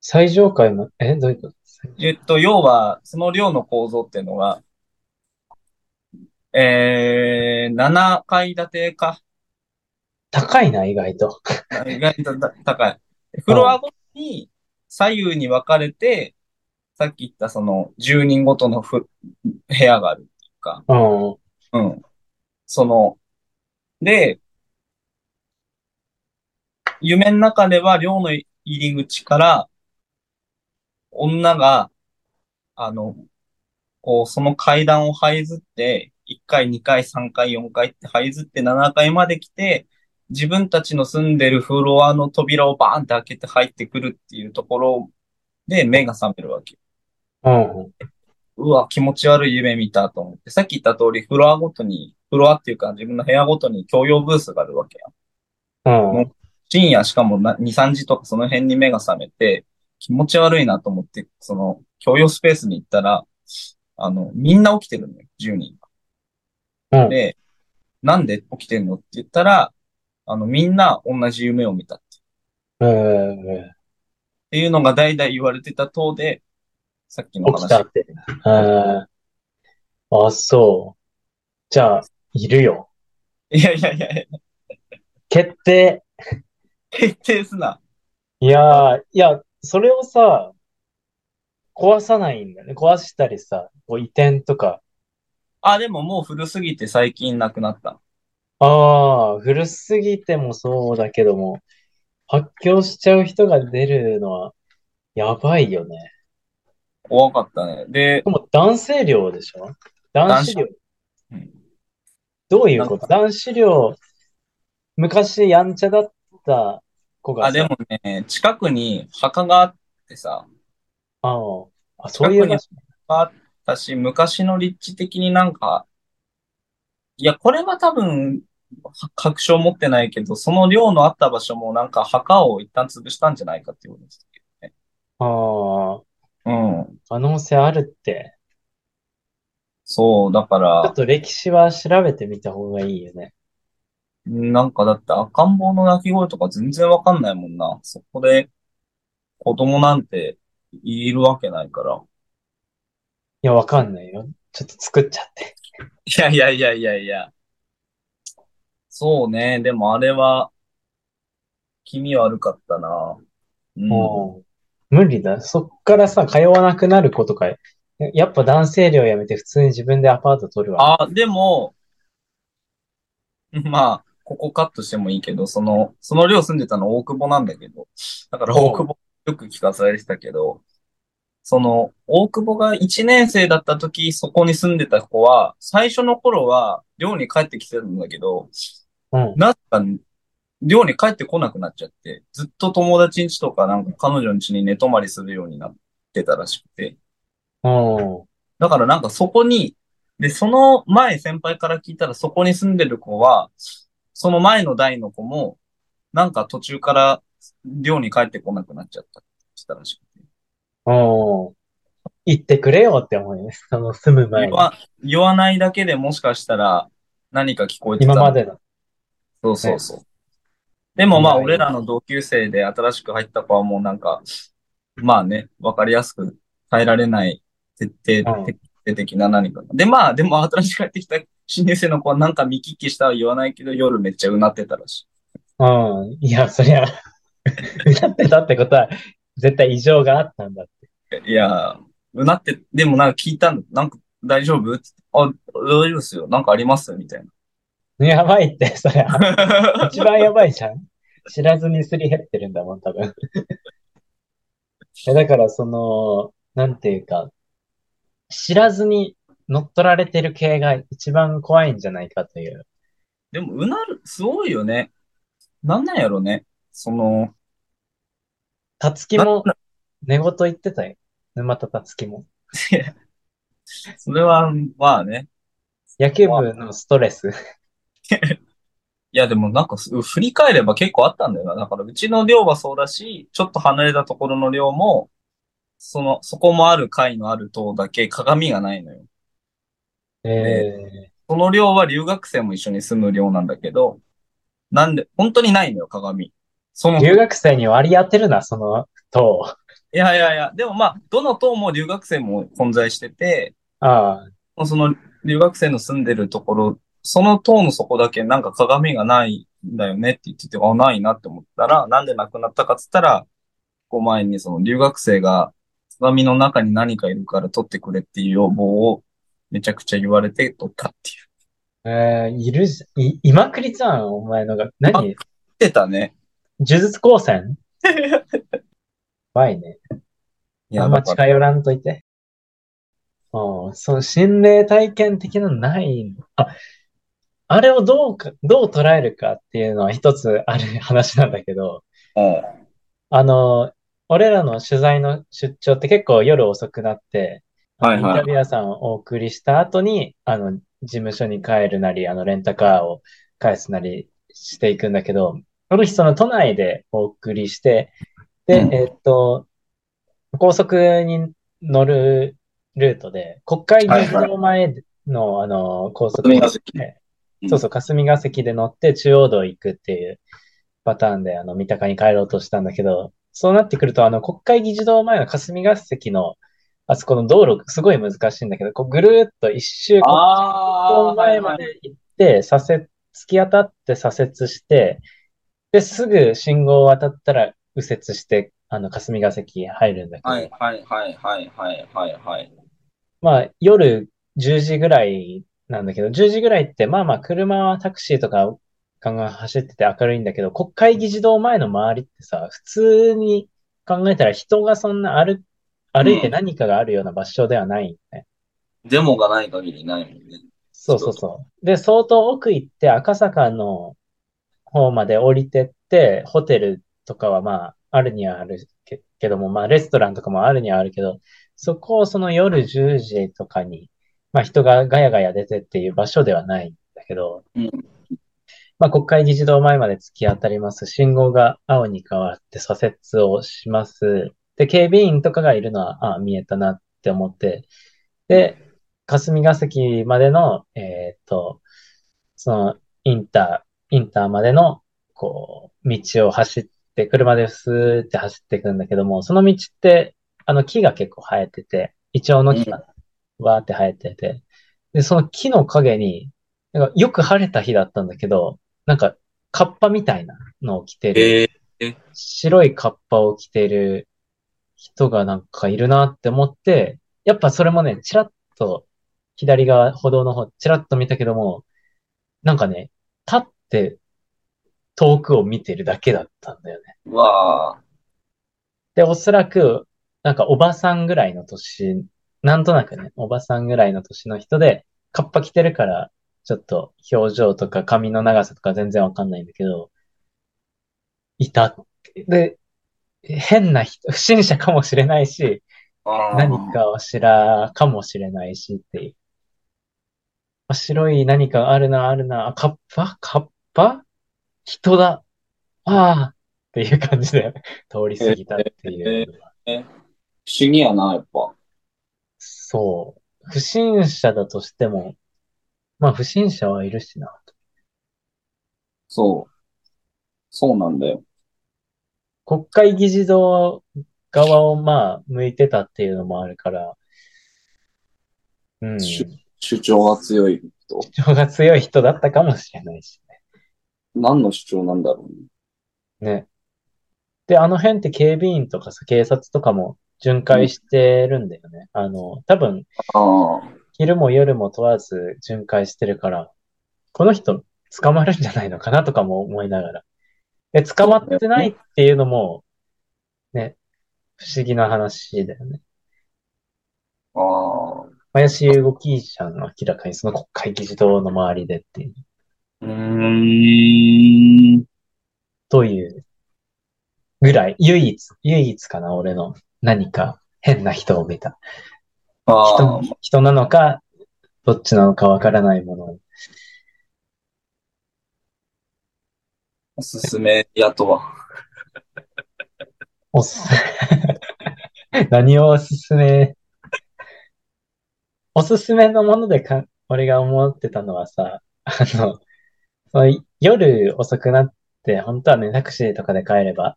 S2: 最上階の、え、どういうこと？
S1: えっと、要は、その寮の構造っていうのが、えー、7階建てか。
S2: 高いな、意外と。
S1: 意外とだ高い。フロアごとに左右に分かれて、さっき言ったその10人ごとのふ部屋があるっていうか、
S2: うん。
S1: うん。その、で、夢の中では寮の入り口から、女が、あの、こう、その階段を這いずって、1階、2階、3階、4階って這いずって7階まで来て、自分たちの住んでるフロアの扉をバーンって開けて入ってくるっていうところで目が覚めるわけ。
S2: うん。
S1: うわ、気持ち悪い夢見たと思って、さっき言った通りフロアごとに、フロアっていうか自分の部屋ごとに共用ブースがあるわけや。
S2: うん。
S1: 深夜しかもな2、3時とかその辺に目が覚めて、気持ち悪いなと思って、その共用スペースに行ったら、あの、みんな起きてるのよ、10人。
S2: うん。
S1: で、なんで起きてんのって言ったら、あの、みんな同じ夢を見たって
S2: うん。
S1: っていうのが代々言われてた塔で、さっきの話。
S2: 起きたって。うん。あ、そう。じゃあ、いるよ。
S1: いやいやいや、
S2: 決定。
S1: 決定すな。
S2: いやー、いや、それをさ、壊さないんだね。壊したりさ、こう移転とか。
S1: あ、でももう古すぎて最近なくなった。
S2: ああ、古すぎてもそうだけども、発狂しちゃう人が出るのは、やばいよね。
S1: 怖かったね。で
S2: で、も男性寮でしょ？男子寮。
S1: うん
S2: どういうこと？男子寮、昔やんちゃだった子が
S1: あ、で
S2: さ、
S1: もね、近くに墓があってさ、
S2: ああ、あ、そういう場所。
S1: あったし、昔の立地的になんか、いや、これは多分、は確証持ってないけど、その寮のあった場所もなんか墓を一旦潰したんじゃないかっていうことですけ
S2: ああ、
S1: どね。うん。
S2: 可能性あるって。
S1: そう、だか
S2: ちょっ
S1: ら、
S2: と歴史は調べてみた方がいいよね。
S1: なんかだって赤ん坊の泣き声とか全然わかんないもんな。そこで子供なんているわけないから。
S2: いや、わかんないよ。ちょっと作っちゃって。
S1: いやいやいやいやいや。そうね。でもあれは、気味悪かったな。うん。
S2: もう、無理だ。そっからさ、通わなくなる子とか、やっぱ男性寮やめて普通に自分でアパート取るわ。
S1: あ、でも、まあ、ここカットしてもいいけど、その、その寮住んでたの大久保なんだけど、だから大久保よく聞かされてたけど、その、大久保が1年生だった時、そこに住んでた子は、最初の頃は寮に帰ってきてたんだけど、
S2: うん。
S1: なんか、寮に帰ってこなくなっちゃって、ずっと友達ん家とかなんか彼女ん家に寝泊まりするようになってたらしくて、
S2: うん。
S1: だからなんかそこに、で、その前先輩から聞いたらそこに住んでる子は、その前の代の子も、なんか途中から寮に帰ってこなくなっちゃったって言ってたらしくて。
S2: おー。言ってくれよって思うよね。その住む前に。
S1: 言わ、ないだけでもしかしたら何か聞こえてたの
S2: 今までの。
S1: そうそうそう。でもまあ、俺らの同級生で新しく入った子はもうなんか、まあね、わかりやすく変えられない徹底的な何か。で、まあ、でも新しく入ってきた新入生の子はなんか見聞きしたは言わないけど、夜めっちゃうなってたらし
S2: うん。いや、そりゃ、歌ってたってことは、絶対異常があったんだって。
S1: い。いや、うなって、でもなんか聞いたんだ。なんか大丈夫あ、大丈夫ですよ。なんかありますみたい
S2: やばいって、そりゃ、
S1: な。
S2: 一番やばいじゃん。知らずにすり減ってるんだもん、多分。えだから、その、なんていうか、知らずに乗っ取られてる系が一番怖いんじゃないかという。
S1: でも、うなる、すごいよね。なんなんやろね。その、
S2: たつきも寝言言ってたよ。沼田たつきも。
S1: それは、まあね。
S2: 野球部のストレス。
S1: いや、でもなんかす、振り返れば結構あったんだよな。だから、うちの寮はそうだし、ちょっと離れたところの寮も、その、そこもある階のある棟だけ鏡がないのよ。
S2: え
S1: その寮は留学生も一緒に住む寮なんだけど、なんで、本当にないのよ、鏡。その、
S2: ー、
S1: い
S2: 留学生に割り当てるな、その塔。
S1: やいやいや、でもまあ、どの棟も留学生も混在してて、
S2: ああ、
S1: その留学生の住んでるところ、その塔の底だけなんか鏡がないんだよねって言ってて、あ、ないなって思ったら、なんでなくなったかっつったら、こう前にその留学生が鏡の中に何かいるから取ってくれっていう要望をめちゃくちゃ言われて取ったっていう。
S2: えー、いるじゃ、い、いまくりじゃん、お前のが。何？
S1: 言ってたね。
S2: 呪術高専？やばいね。
S1: いや、
S2: あんま近寄らんといて。うん、その心霊体験的なのない。あ、あれをどうか、どう捉えるかっていうのは一つある話なんだけど、
S1: うん。
S2: あの、俺らの取材の出張って結構夜遅くなって、
S1: はいはい。
S2: インタビュアーさんをお送りした後に、あの、事務所に帰るなり、あの、レンタカーを返すなりしていくんだけど、この日その都内でお送りして、で、
S1: うん。
S2: えっと、高速に乗るルートで、国会議事堂前の、あの、高速
S1: 霞ヶ関。
S2: で
S1: うん。
S2: そうそう、霞ヶ関で乗って中央道行くっていうパターンで、あの、三鷹に帰ろうとしたんだけど、そうなってくると、あの、国会議事堂前の霞ヶ関の、あそこの道路、すごい難しいんだけど、こうぐるーっと一周、国会議事堂前まで行って、左折、突き当たって左折して、で、すぐ信号を渡ったら右折して、あの、霞ヶ関入るんだけど、
S1: はいはいはいはいはいはいはい。
S2: まあ、夜10時ぐらいなんだけど、10時ぐらいって、まあまあ、車はタクシーとかガンガン走ってて明るいんだけど、国会議事堂前の周りってさ、普通に考えたら人がそんな歩、歩いて何かがあるような場所ではないよね。
S1: デモがない限りないもんね。
S2: そうそうそう。で、相当奥行って赤坂の方まで降りてって、ホテルとかはまあ、あるにはあるけけども、まあ、レストランとかもあるにはあるけど、そこをその夜10時とかに、まあ人がガヤガヤ出てっていう場所ではないんだけど、
S1: うん
S2: まあ国会議事堂前まで突き当たります。信号が青に変わって左折をします。で、警備員とかがいるのは、あ見えたなって思って、で、霞ヶ関までの、えーっと、その、インター、インターまでの、こう、道を走って、車でスーって走っていくんだけども、その道って、あの木が結構生えてて、イチョウの木がわーって生えてて、で、その木の陰に、なんかよく晴れた日だったんだけど、なんか、カッパみたいなのを着てる、
S1: え
S2: 白いカッパを着てる人がなんかいるなって思って、やっぱそれもね、ちらっと、左側、歩道の方、ちらっと見たけども、なんかね、立って遠くを見てるだけだったんだよね。
S1: ー、わあ。
S2: で、おそらく、なんかおばさんぐらいの年、なんとなくね、おばさんぐらいの年の人で、カッパ着てるから、ちょっと表情とか髪の長さとか全然わかんないんだけど、いたって。で、変な人、不審者かもしれないし、何かを知らかもしれないしっていう。あ白い何かあるな、あるな、あ、カッパ？カッぱ人だ。ああっていう感じで通り過ぎたっていうのは。
S1: 不思議やな、やっぱ。
S2: そう。不審者だとしても、まあ不審者はいるしな。
S1: そう。そうなんだよ。
S2: 国会議事堂側をまあ向いてたっていうのもあるから、うん。
S1: 主
S2: 主
S1: 主張が強い人？
S2: 張が強い人だったかもしれないし
S1: 何の主張なんだろうね。
S2: ね。で、あの辺って警備員とかさ、警察とかも巡回してるんだよね。あの、多分。昼も夜も問わず巡回してるから、この人捕まるんじゃないのかなとかも思いながら。で、捕まってないっていうのも、ね、不思議な話だよね。
S1: ああ。
S2: 林動きじゃん、明らかにその国会議事堂の周りでっていう、
S1: うーん。
S2: というぐらい、唯一、唯一かな、俺の何か変な人を見た。
S1: あ
S2: 人
S1: あ。、
S2: 人なのか、どっちなのかわからないもの。
S1: おすすめやとは。
S2: おすすめ。何をおすすめ？おすすめのものでか、俺が思ってたのはさ、あの、その夜遅くなって、本当はね、タクシーとかで帰れば、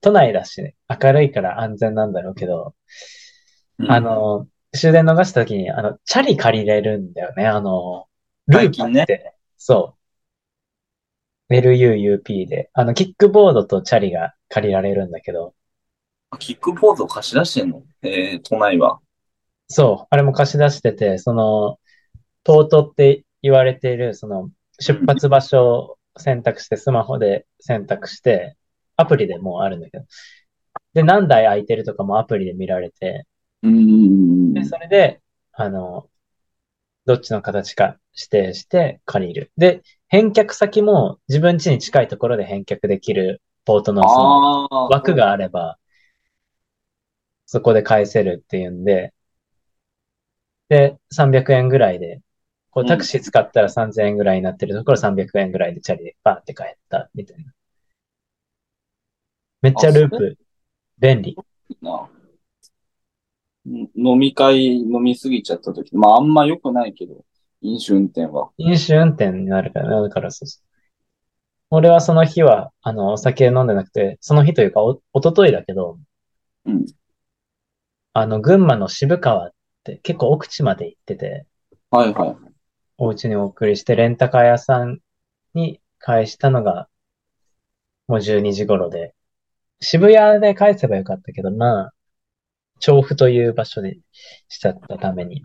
S2: 都内だし、ね、明るいから安全なんだろうけど、
S1: うん
S2: あ、の、終電逃した時に、あの、チャリ借りれるんだよね、あの、ルーパって、そう。LUUP で、あの、キックボードとチャリが借りられるんだけど、
S1: キックボード貸し出してんの？えー、都内は。
S2: そう、あれも貸し出してて、その、ポートって言われている、その、出発場所を選択して、スマホで選択して、アプリでもうあるんだけど。で、何台空いてるとかもアプリで見られて、
S1: うーん。
S2: で、それで、あの、どっちの形か指定して借りる。で、返却先も自分家に近いところで返却できるポートのその。枠があれば、そこで返せるっていうんで、で、300円ぐらいで、こ
S1: う
S2: うんタクシー使ったら3000円ぐらいになってるところ300円ぐらいでチャリでバーって帰ったみたいな。めっちゃループ、便利。
S1: 飲み会飲みすぎちゃった時、まああんま良くないけど、飲酒運転は。
S2: 飲酒運転になるから、だからそうそう。俺はその日は、あの、お酒飲んでなくて、その日というか、お、おとといだけど、
S1: うん。
S2: あの、群馬の渋川って結構奥地まで行ってて、
S1: はいはい。
S2: お家にお送りして、レンタカー屋さんに返したのが、もう12時頃で、渋谷で返せばよかったけど、まあ、調布という場所でしちゃったために、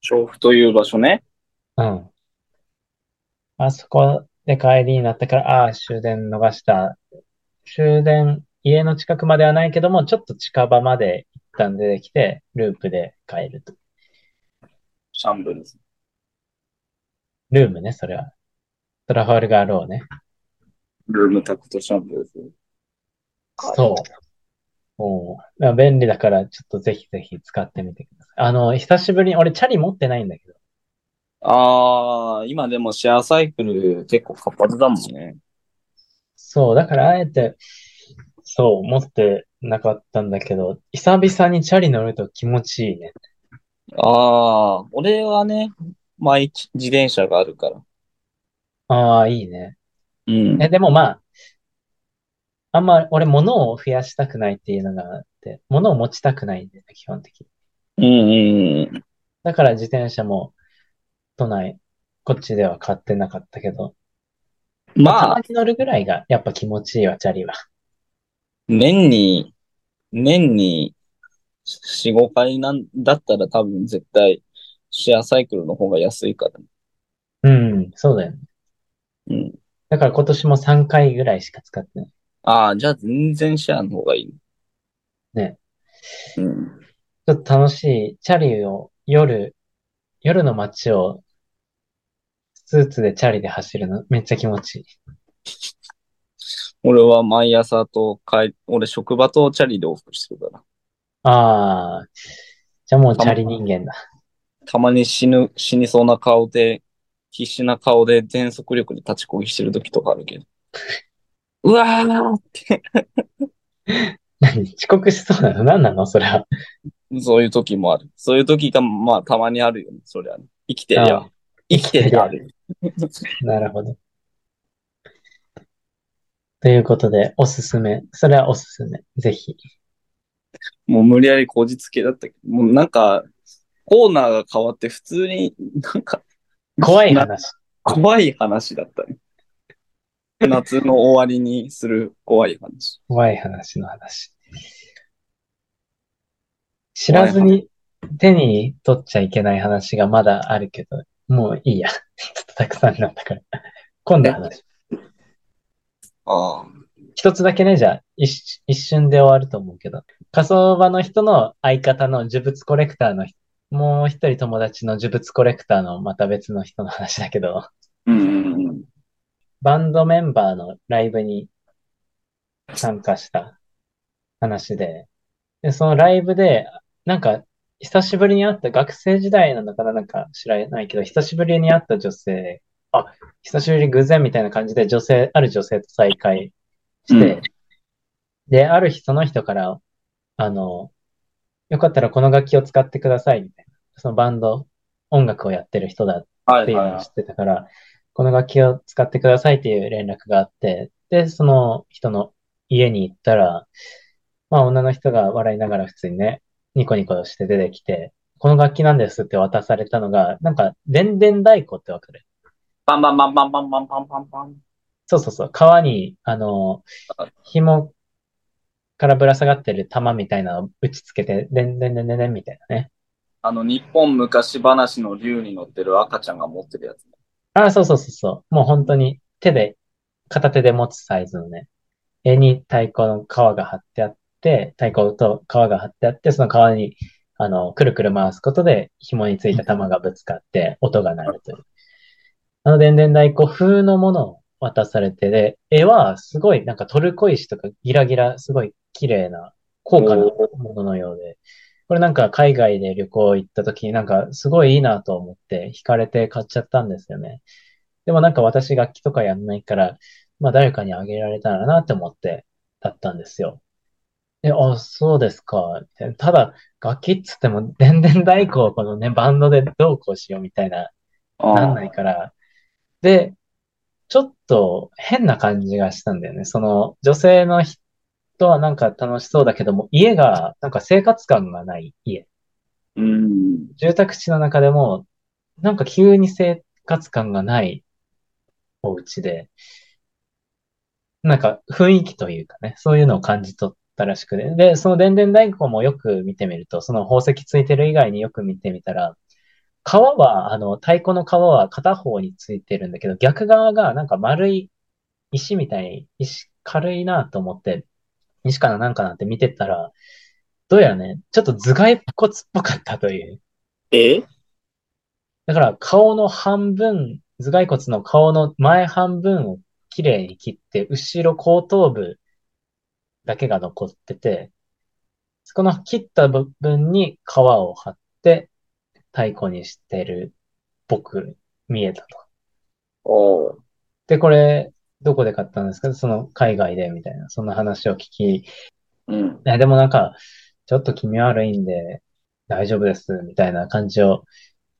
S1: 調布という場所ね。
S2: うん。あそこで帰りになったから、ああ、終電逃した。終電、家の近くまではないけども、ちょっと近場まで一旦出てきて、ループで帰ると。
S1: シャンブルズ。
S2: ルームね、それは。トラファルガーローね。
S1: ルームタクトシャンブルズ。
S2: そう。お便利だから、ちょっとぜひぜひ使ってみてください。あの、久しぶりに、俺チャリ持ってないんだけど。
S1: ああ、今でもシェアサイクル結構活発だもんね。
S2: そう、だからあえて、そう、持ってなかったんだけど、久々にチャリ乗ると気持ちいいね。
S1: ああ、俺はね、毎日自転車があるから。
S2: ああ、いいね。
S1: うん。
S2: え、でもまあ、あんま俺物を増やしたくないっていうのがあって、物を持ちたくないんだよね、基本的に。
S1: うんうんうん。
S2: だから自転車も都内、こっちでは買ってなかったけど、た
S1: まあ、
S2: まに乗るぐらいがやっぱ気持ちいいわ、チャリは。
S1: 年に、年に4、5回なんだったら多分絶対シェアサイクルの方が安いから。
S2: うん、そうだよね。
S1: うん。
S2: だから今年も3回ぐらいしか使ってない。
S1: ああ、じゃあ全然シェアの方がいい。
S2: ね。
S1: うん。
S2: ちょっと楽しい。チャリを夜、夜の街をスーツでチャリで走るのめっちゃ気持ちいい。
S1: 俺は毎朝と帰、俺職場とチャリで往復してるから。
S2: ああ、じゃあもうチャリ人間だ。
S1: たまに死ぬ、死にそうな顔で必死な顔で全速力で立ちこぎしてる時とかあるけど。うわーって、
S2: 何遅刻しそうなの？何なの？それは。
S1: そういう時もある。そういう時が、まあ、たまにあるよね。そりゃ、ね。生きてりゃ。生きてりゃある。
S2: なるほど。ということで、おすすめ。それはおすすめ。ぜひ。
S1: もう無理やりこじつけだったけど、もうなんか、コーナーが変わって普通になんかな
S2: 怖い話。
S1: 怖い話だったね。夏の終わりにする怖い話。
S2: 怖い話の話。知らずに手に取っちゃいけない話がまだあるけど、もういいや。ちょっとたくさんになったから。今度話。
S1: ああ。
S2: 一つだけね、じゃあ、一一瞬で終わると思うけど。火葬場の人の相方の呪物コレクターの人、もう一人友達の呪物コレクターのまた別の人の話だけど、
S1: うんうんうん。
S2: バンドメンバーのライブに参加した話で、で、そのライブで、なんか、久しぶりに会った学生時代なのかななんか知らないけど、久しぶりに会った女性、あ、久しぶりに偶然みたいな感じで女性、ある女性と再会して、
S1: うん
S2: で、ある日その人から、あの、よかったらこの楽器を使ってくださいみたいな。そのバンド、音楽をやってる人だ
S1: はいはいはい
S2: っていうのを知っ。てたから、この楽器を使ってくださいっていう連絡があって、で、その人の家に行ったら、まあ女の人が笑いながら普通にね、ニコニコして出てきて、この楽器なんですって渡されたのが、なんか、でんでん太鼓ってわかる？
S1: バンバンバンバンバンバンバンバンバン。
S2: そうそうそう、川に、あの、紐からぶら下がってる玉みたいなのを打ち付けて、でんでんでんでんでんみたいなね。
S1: あの、日本昔話の竜に乗ってる赤ちゃんが持ってるやつね。
S2: ああ、そうそうそうそう。もう本当に手で、片手で持つサイズのね、絵に太鼓の皮が貼ってあって、太鼓と皮が貼ってあって、その皮に、あの、くるくる回すことで紐についた玉がぶつかって音が鳴るという。あの、でんでん太鼓風のものを渡されて、で、絵はすごいなんかトルコ石とかギラギラ、すごい綺麗な高価なもののようで、これなんか海外で旅行行った時になんかすごいいいなと思って惹かれて買っちゃったんですよね。でもなんか私楽器とかやんないから、まあ誰かにあげられたらなって思ってだったんですよ。で、あ、そうですか。みたいなただ、楽器っつっても、でんでん太鼓をこのね、バンドでどうこうしようみたいな、なんないから。で、ちょっと変な感じがしたんだよね。その、女性の人はなんか楽しそうだけども、家がなんか生活感がない家。
S1: うん。
S2: 住宅地の中でも、なんか急に生活感がないお家で、なんか雰囲気というかね、そういうのを感じ取ったらしくて。で、そのでんでん太鼓もよく見てみると、その宝石ついてる以外によく見てみたら、皮は、あの、太鼓の皮は片方についてるんだけど、逆側がなんか丸い石みたいに、石、軽いなと思って、石かななんかなって見てったら、どうやらね、ちょっと頭蓋骨っぽかったという。
S1: え？
S2: だから顔の半分、頭蓋骨の顔の前半分をきれいに切って、後ろ後頭部だけが残ってて、そこの切った部分に皮を貼って太鼓にしてるっぽく見えたと。
S1: おー
S2: で、これ、どこで買ったんですか？その海外でみたいな、そんな話を聞き、い
S1: うん。
S2: や、でもなんか、ちょっと気味悪いんで、大丈夫です、みたいな感じを。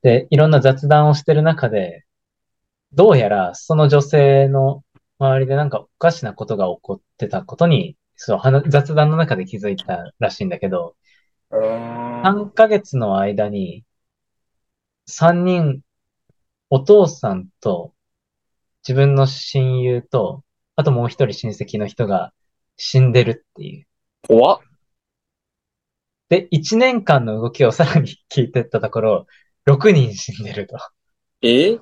S2: で、いろんな雑談をしてる中で、どうやら、その女性の周りでなんかおかしなことが起こってたことに、そう、話雑談の中で気づいたらしいんだけど、
S1: うん。
S2: 3ヶ月の間に、3人、お父さんと、自分の親友と、あともう一人親戚の人が死んでるっていう。
S1: 怖っ。
S2: で、1年間の動きをさらに聞いてったところ、6人死んでると。
S1: え？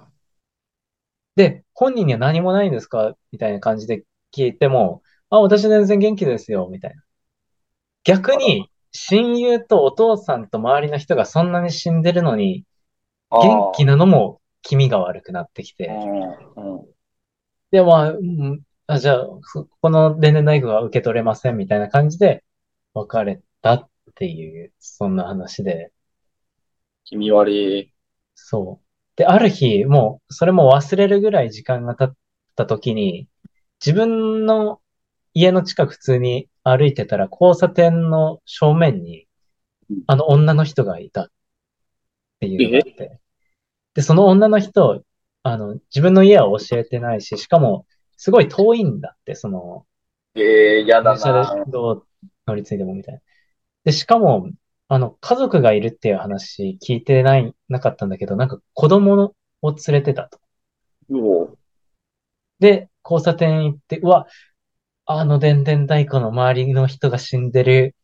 S2: で、本人には何もないんですか？みたいな感じで聞いても、あ、私全然元気ですよ、みたいな。逆に、親友とお父さんと周りの人がそんなに死んでるのに、元気
S1: な。
S2: なのも気味が悪くなってきて。で、まあ、うんあ、じゃあ、そこの電電大工は受け取れませんみたいな感じで別れたっていう、そんな話で、
S1: 気味悪い。
S2: そう。で、ある日、もう、それも忘れるぐらい時間が経った時に、自分の家の近く普通に歩いてたら、交差点の正面に、あの女の人がいたっていうのがあって。で、その女の人、あの、自分の家は教えてないし、しかも、すごい遠いんだって、その、
S1: ええー、やだな。
S2: でどう乗り継いでもみたいな。で、しかも、あの、家族がいるっていう話聞いてない、なかったんだけど、なんか子供を連れてたと。で、交差点行って、うわ、あの電電太鼓の周りの人が死んでる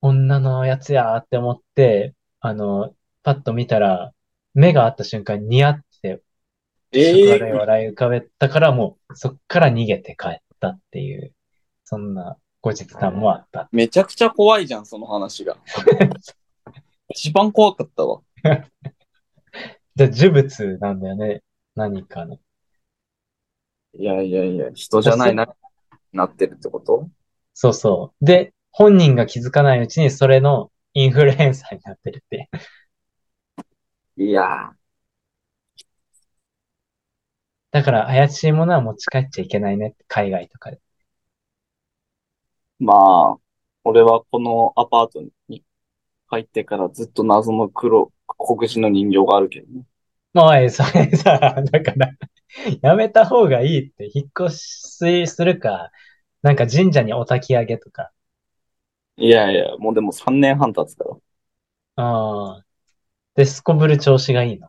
S2: 女のやつやーって思って、あの、パッと見たら、目が合った瞬間にニヤって、
S1: え
S2: 悪い笑い浮かべたから、もうそっから逃げて帰ったっていう、そんな後日談もあった。
S1: めちゃくちゃ怖いじゃん、その話が。一番怖かったわ。
S2: で、呪物なんだよね。何かの。
S1: いやいやいや、人じゃないな、なってるってこと？
S2: そうそう。で、本人が気づかないうちにそれのインフルエンサーになってるって。
S1: いや
S2: だから怪しいものは持ち帰っちゃいけないね海外とかで。
S1: まあ、俺はこのアパートに入ってからずっと謎の黒、黒人の人形があるけどね。
S2: おい、それさ、だから、やめた方がいいって、引っ越しするか、なんか神社にお焚き上げとか。
S1: いやいや、もうでも3年半経つから。
S2: ああ。で、すこぶる調子がいいの？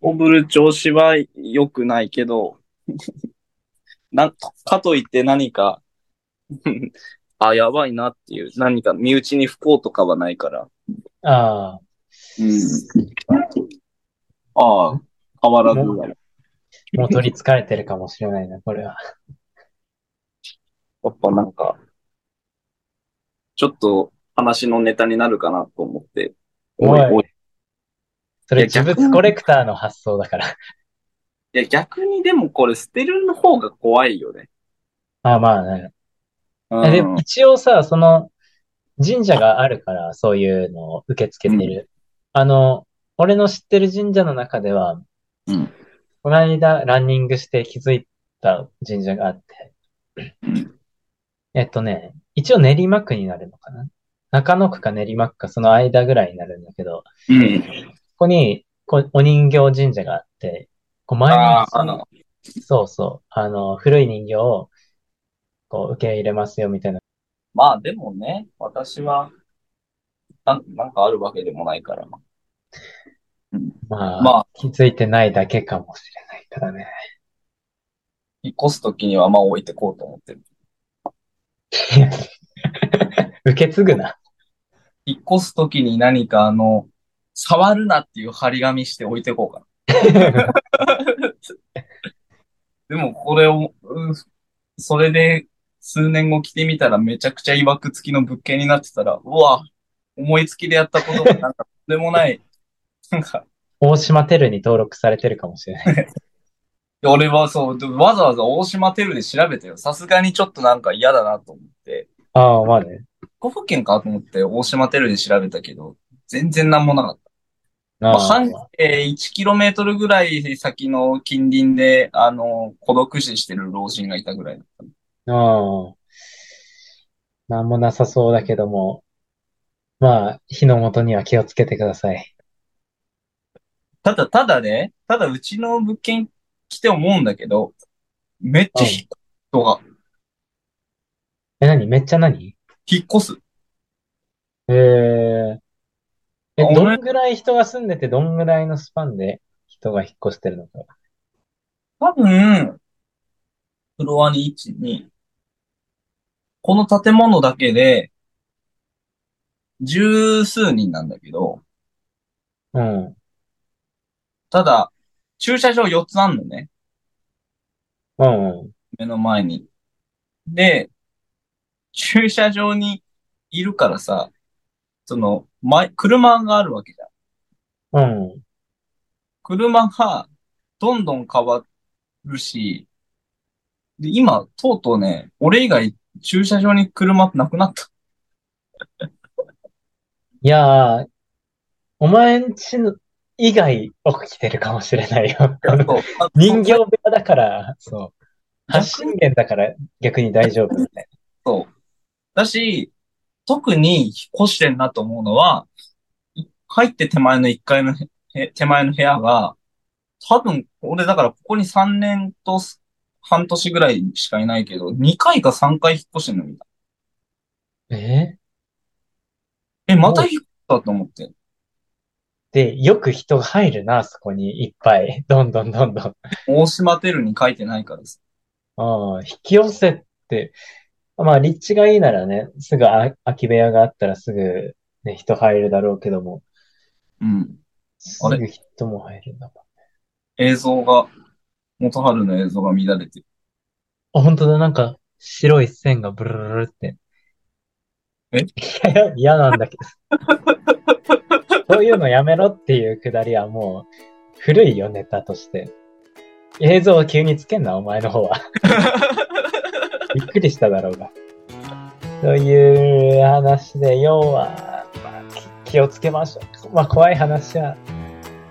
S1: オブル調子は良くないけど、なん、かといって何か、あ、やばいなっていう、何か身内に不幸とかはないから。
S2: ああ。
S1: うん。ああ、変わらず。
S2: もう取り憑かれてるかもしれないな、これは。
S1: やっぱなんか、ちょっと話のネタになるかなと思って。
S2: おい
S1: おい。
S2: それ
S1: いや
S2: 呪物コレクターの発想だから。
S1: いや、逆にでもこれ捨てるの方が怖いよね。
S2: ああ、まあね。
S1: うん。
S2: えで、一応さ、その、神社があるから、そういうのを受け付けてる。あの、俺の知ってる神社の中では、
S1: うん
S2: この間ランニングして気づいた神社があって、
S1: うん
S2: えっとね、一応練馬区になるのかな中野区か練馬区かその間ぐらいになるんだけど、
S1: うん。
S2: ここにこうお人形神社があって、こう毎日そうそう、あの、古い人形をこう受け入れますよみたいな。
S1: まあでもね、私は、なんなんかあるわけでもないから。
S2: まあ、
S1: まあ、
S2: 気づいてないだけかもしれないからね。
S1: 引っ越すときにはまあ置いてこうと思ってる。
S2: 受け継ぐな。
S1: 引っ越すときに何かあの、触るなっていう張り紙して置いてこうかな。でもこれを、うんそれで数年後来てみたらめちゃくちゃ曰く付きの物件になってたら、うわ、思いつきでやったことがなんかとんでもない、なんか、
S2: 大島テルに登録されてるかもしれない。
S1: 俺はそう、でわざわざ大島テルで調べてよ。さすがにちょっとなんか嫌だなと思って。
S2: ああ、まあね。
S1: 古府県かと思って大島テルで調べたけど、全然なんもなかった。まあ、
S2: あ
S1: 半径 1km ぐらい先の近隣で、あの、孤独死してる老人がいたぐらいだった。
S2: ああ。なんもなさそうだけども。まあ、火の元には気をつけてください。
S1: ただ、ただね、ただうちの物件来て思うんだけど、めっちゃ引っ越す人が、
S2: え、何？めっちゃ何？
S1: 引っ越す。
S2: えー、え、どんぐらい人が住んでて、どんぐらいのスパンで人が引っ越してるのか。
S1: 多分、フロアに1、2、この建物だけで、十数人なんだけど、
S2: うん。
S1: ただ、駐車場4つあんのね。
S2: うんうん。
S1: 目の前に。で、駐車場にいるからさ、その、前、車があるわけじゃん。
S2: うん。
S1: 車がどんどん変わるし、で、今、とうとうね、俺以外駐車場に車なくなった。
S2: いやー、お前んちの以外起きてるかもしれないよ。人形部屋だから、そう。発信源だから逆に大丈夫みたい
S1: そう。だし、特に引っ越してんなと思うのは、い入って手前の1階のへ手前の部屋が、多分、俺だからここに3年と半年ぐらいしかいないけど、2回か3回引っ越してんのみたい
S2: な。え
S1: な。え、また引っ越したと思って。
S2: で、よく人が入るな、そこにいっぱい。どんどんどんどん。
S1: 大島テルに書いてないからさ。
S2: ああ、引き寄せって、まあ、立地がいいならね、すぐあ空き部屋があったらすぐね、人入るだろうけども、
S1: うん。
S2: す
S1: あれ？
S2: ぐ人も入るんだもん。
S1: 映像が、元春の映像が乱れてる。
S2: あ、本当だ、なんか白い線がブルルルルって。
S1: え？
S2: いや、嫌なんだけど。そういうのやめろっていうくだりはもう古いよ、ネタとして。映像を急につけんな、お前の方は。びっくりしただろうが。という話で、要は、まあ、き気をつけましょう。まあ、怖い話は、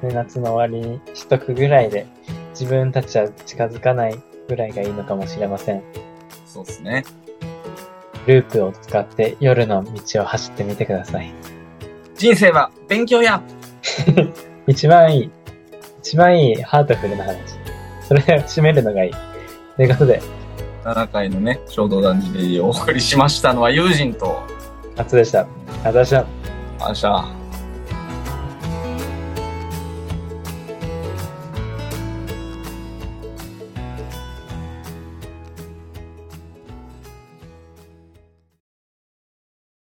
S2: ね、夏の終わりにしとくぐらいで、自分たちは近づかないぐらいがいいのかもしれません。
S1: そうですね。
S2: ループを使って夜の道を走ってみてください。
S1: 人生は勉強や
S2: 一番いい、一番いいハートフルな話。それで締めるのがいい。ということで、
S1: 7回のね、衝動断じでお送りしましたのは、友人と、
S2: 夏でした。ありがとうございました。
S1: あしゃ。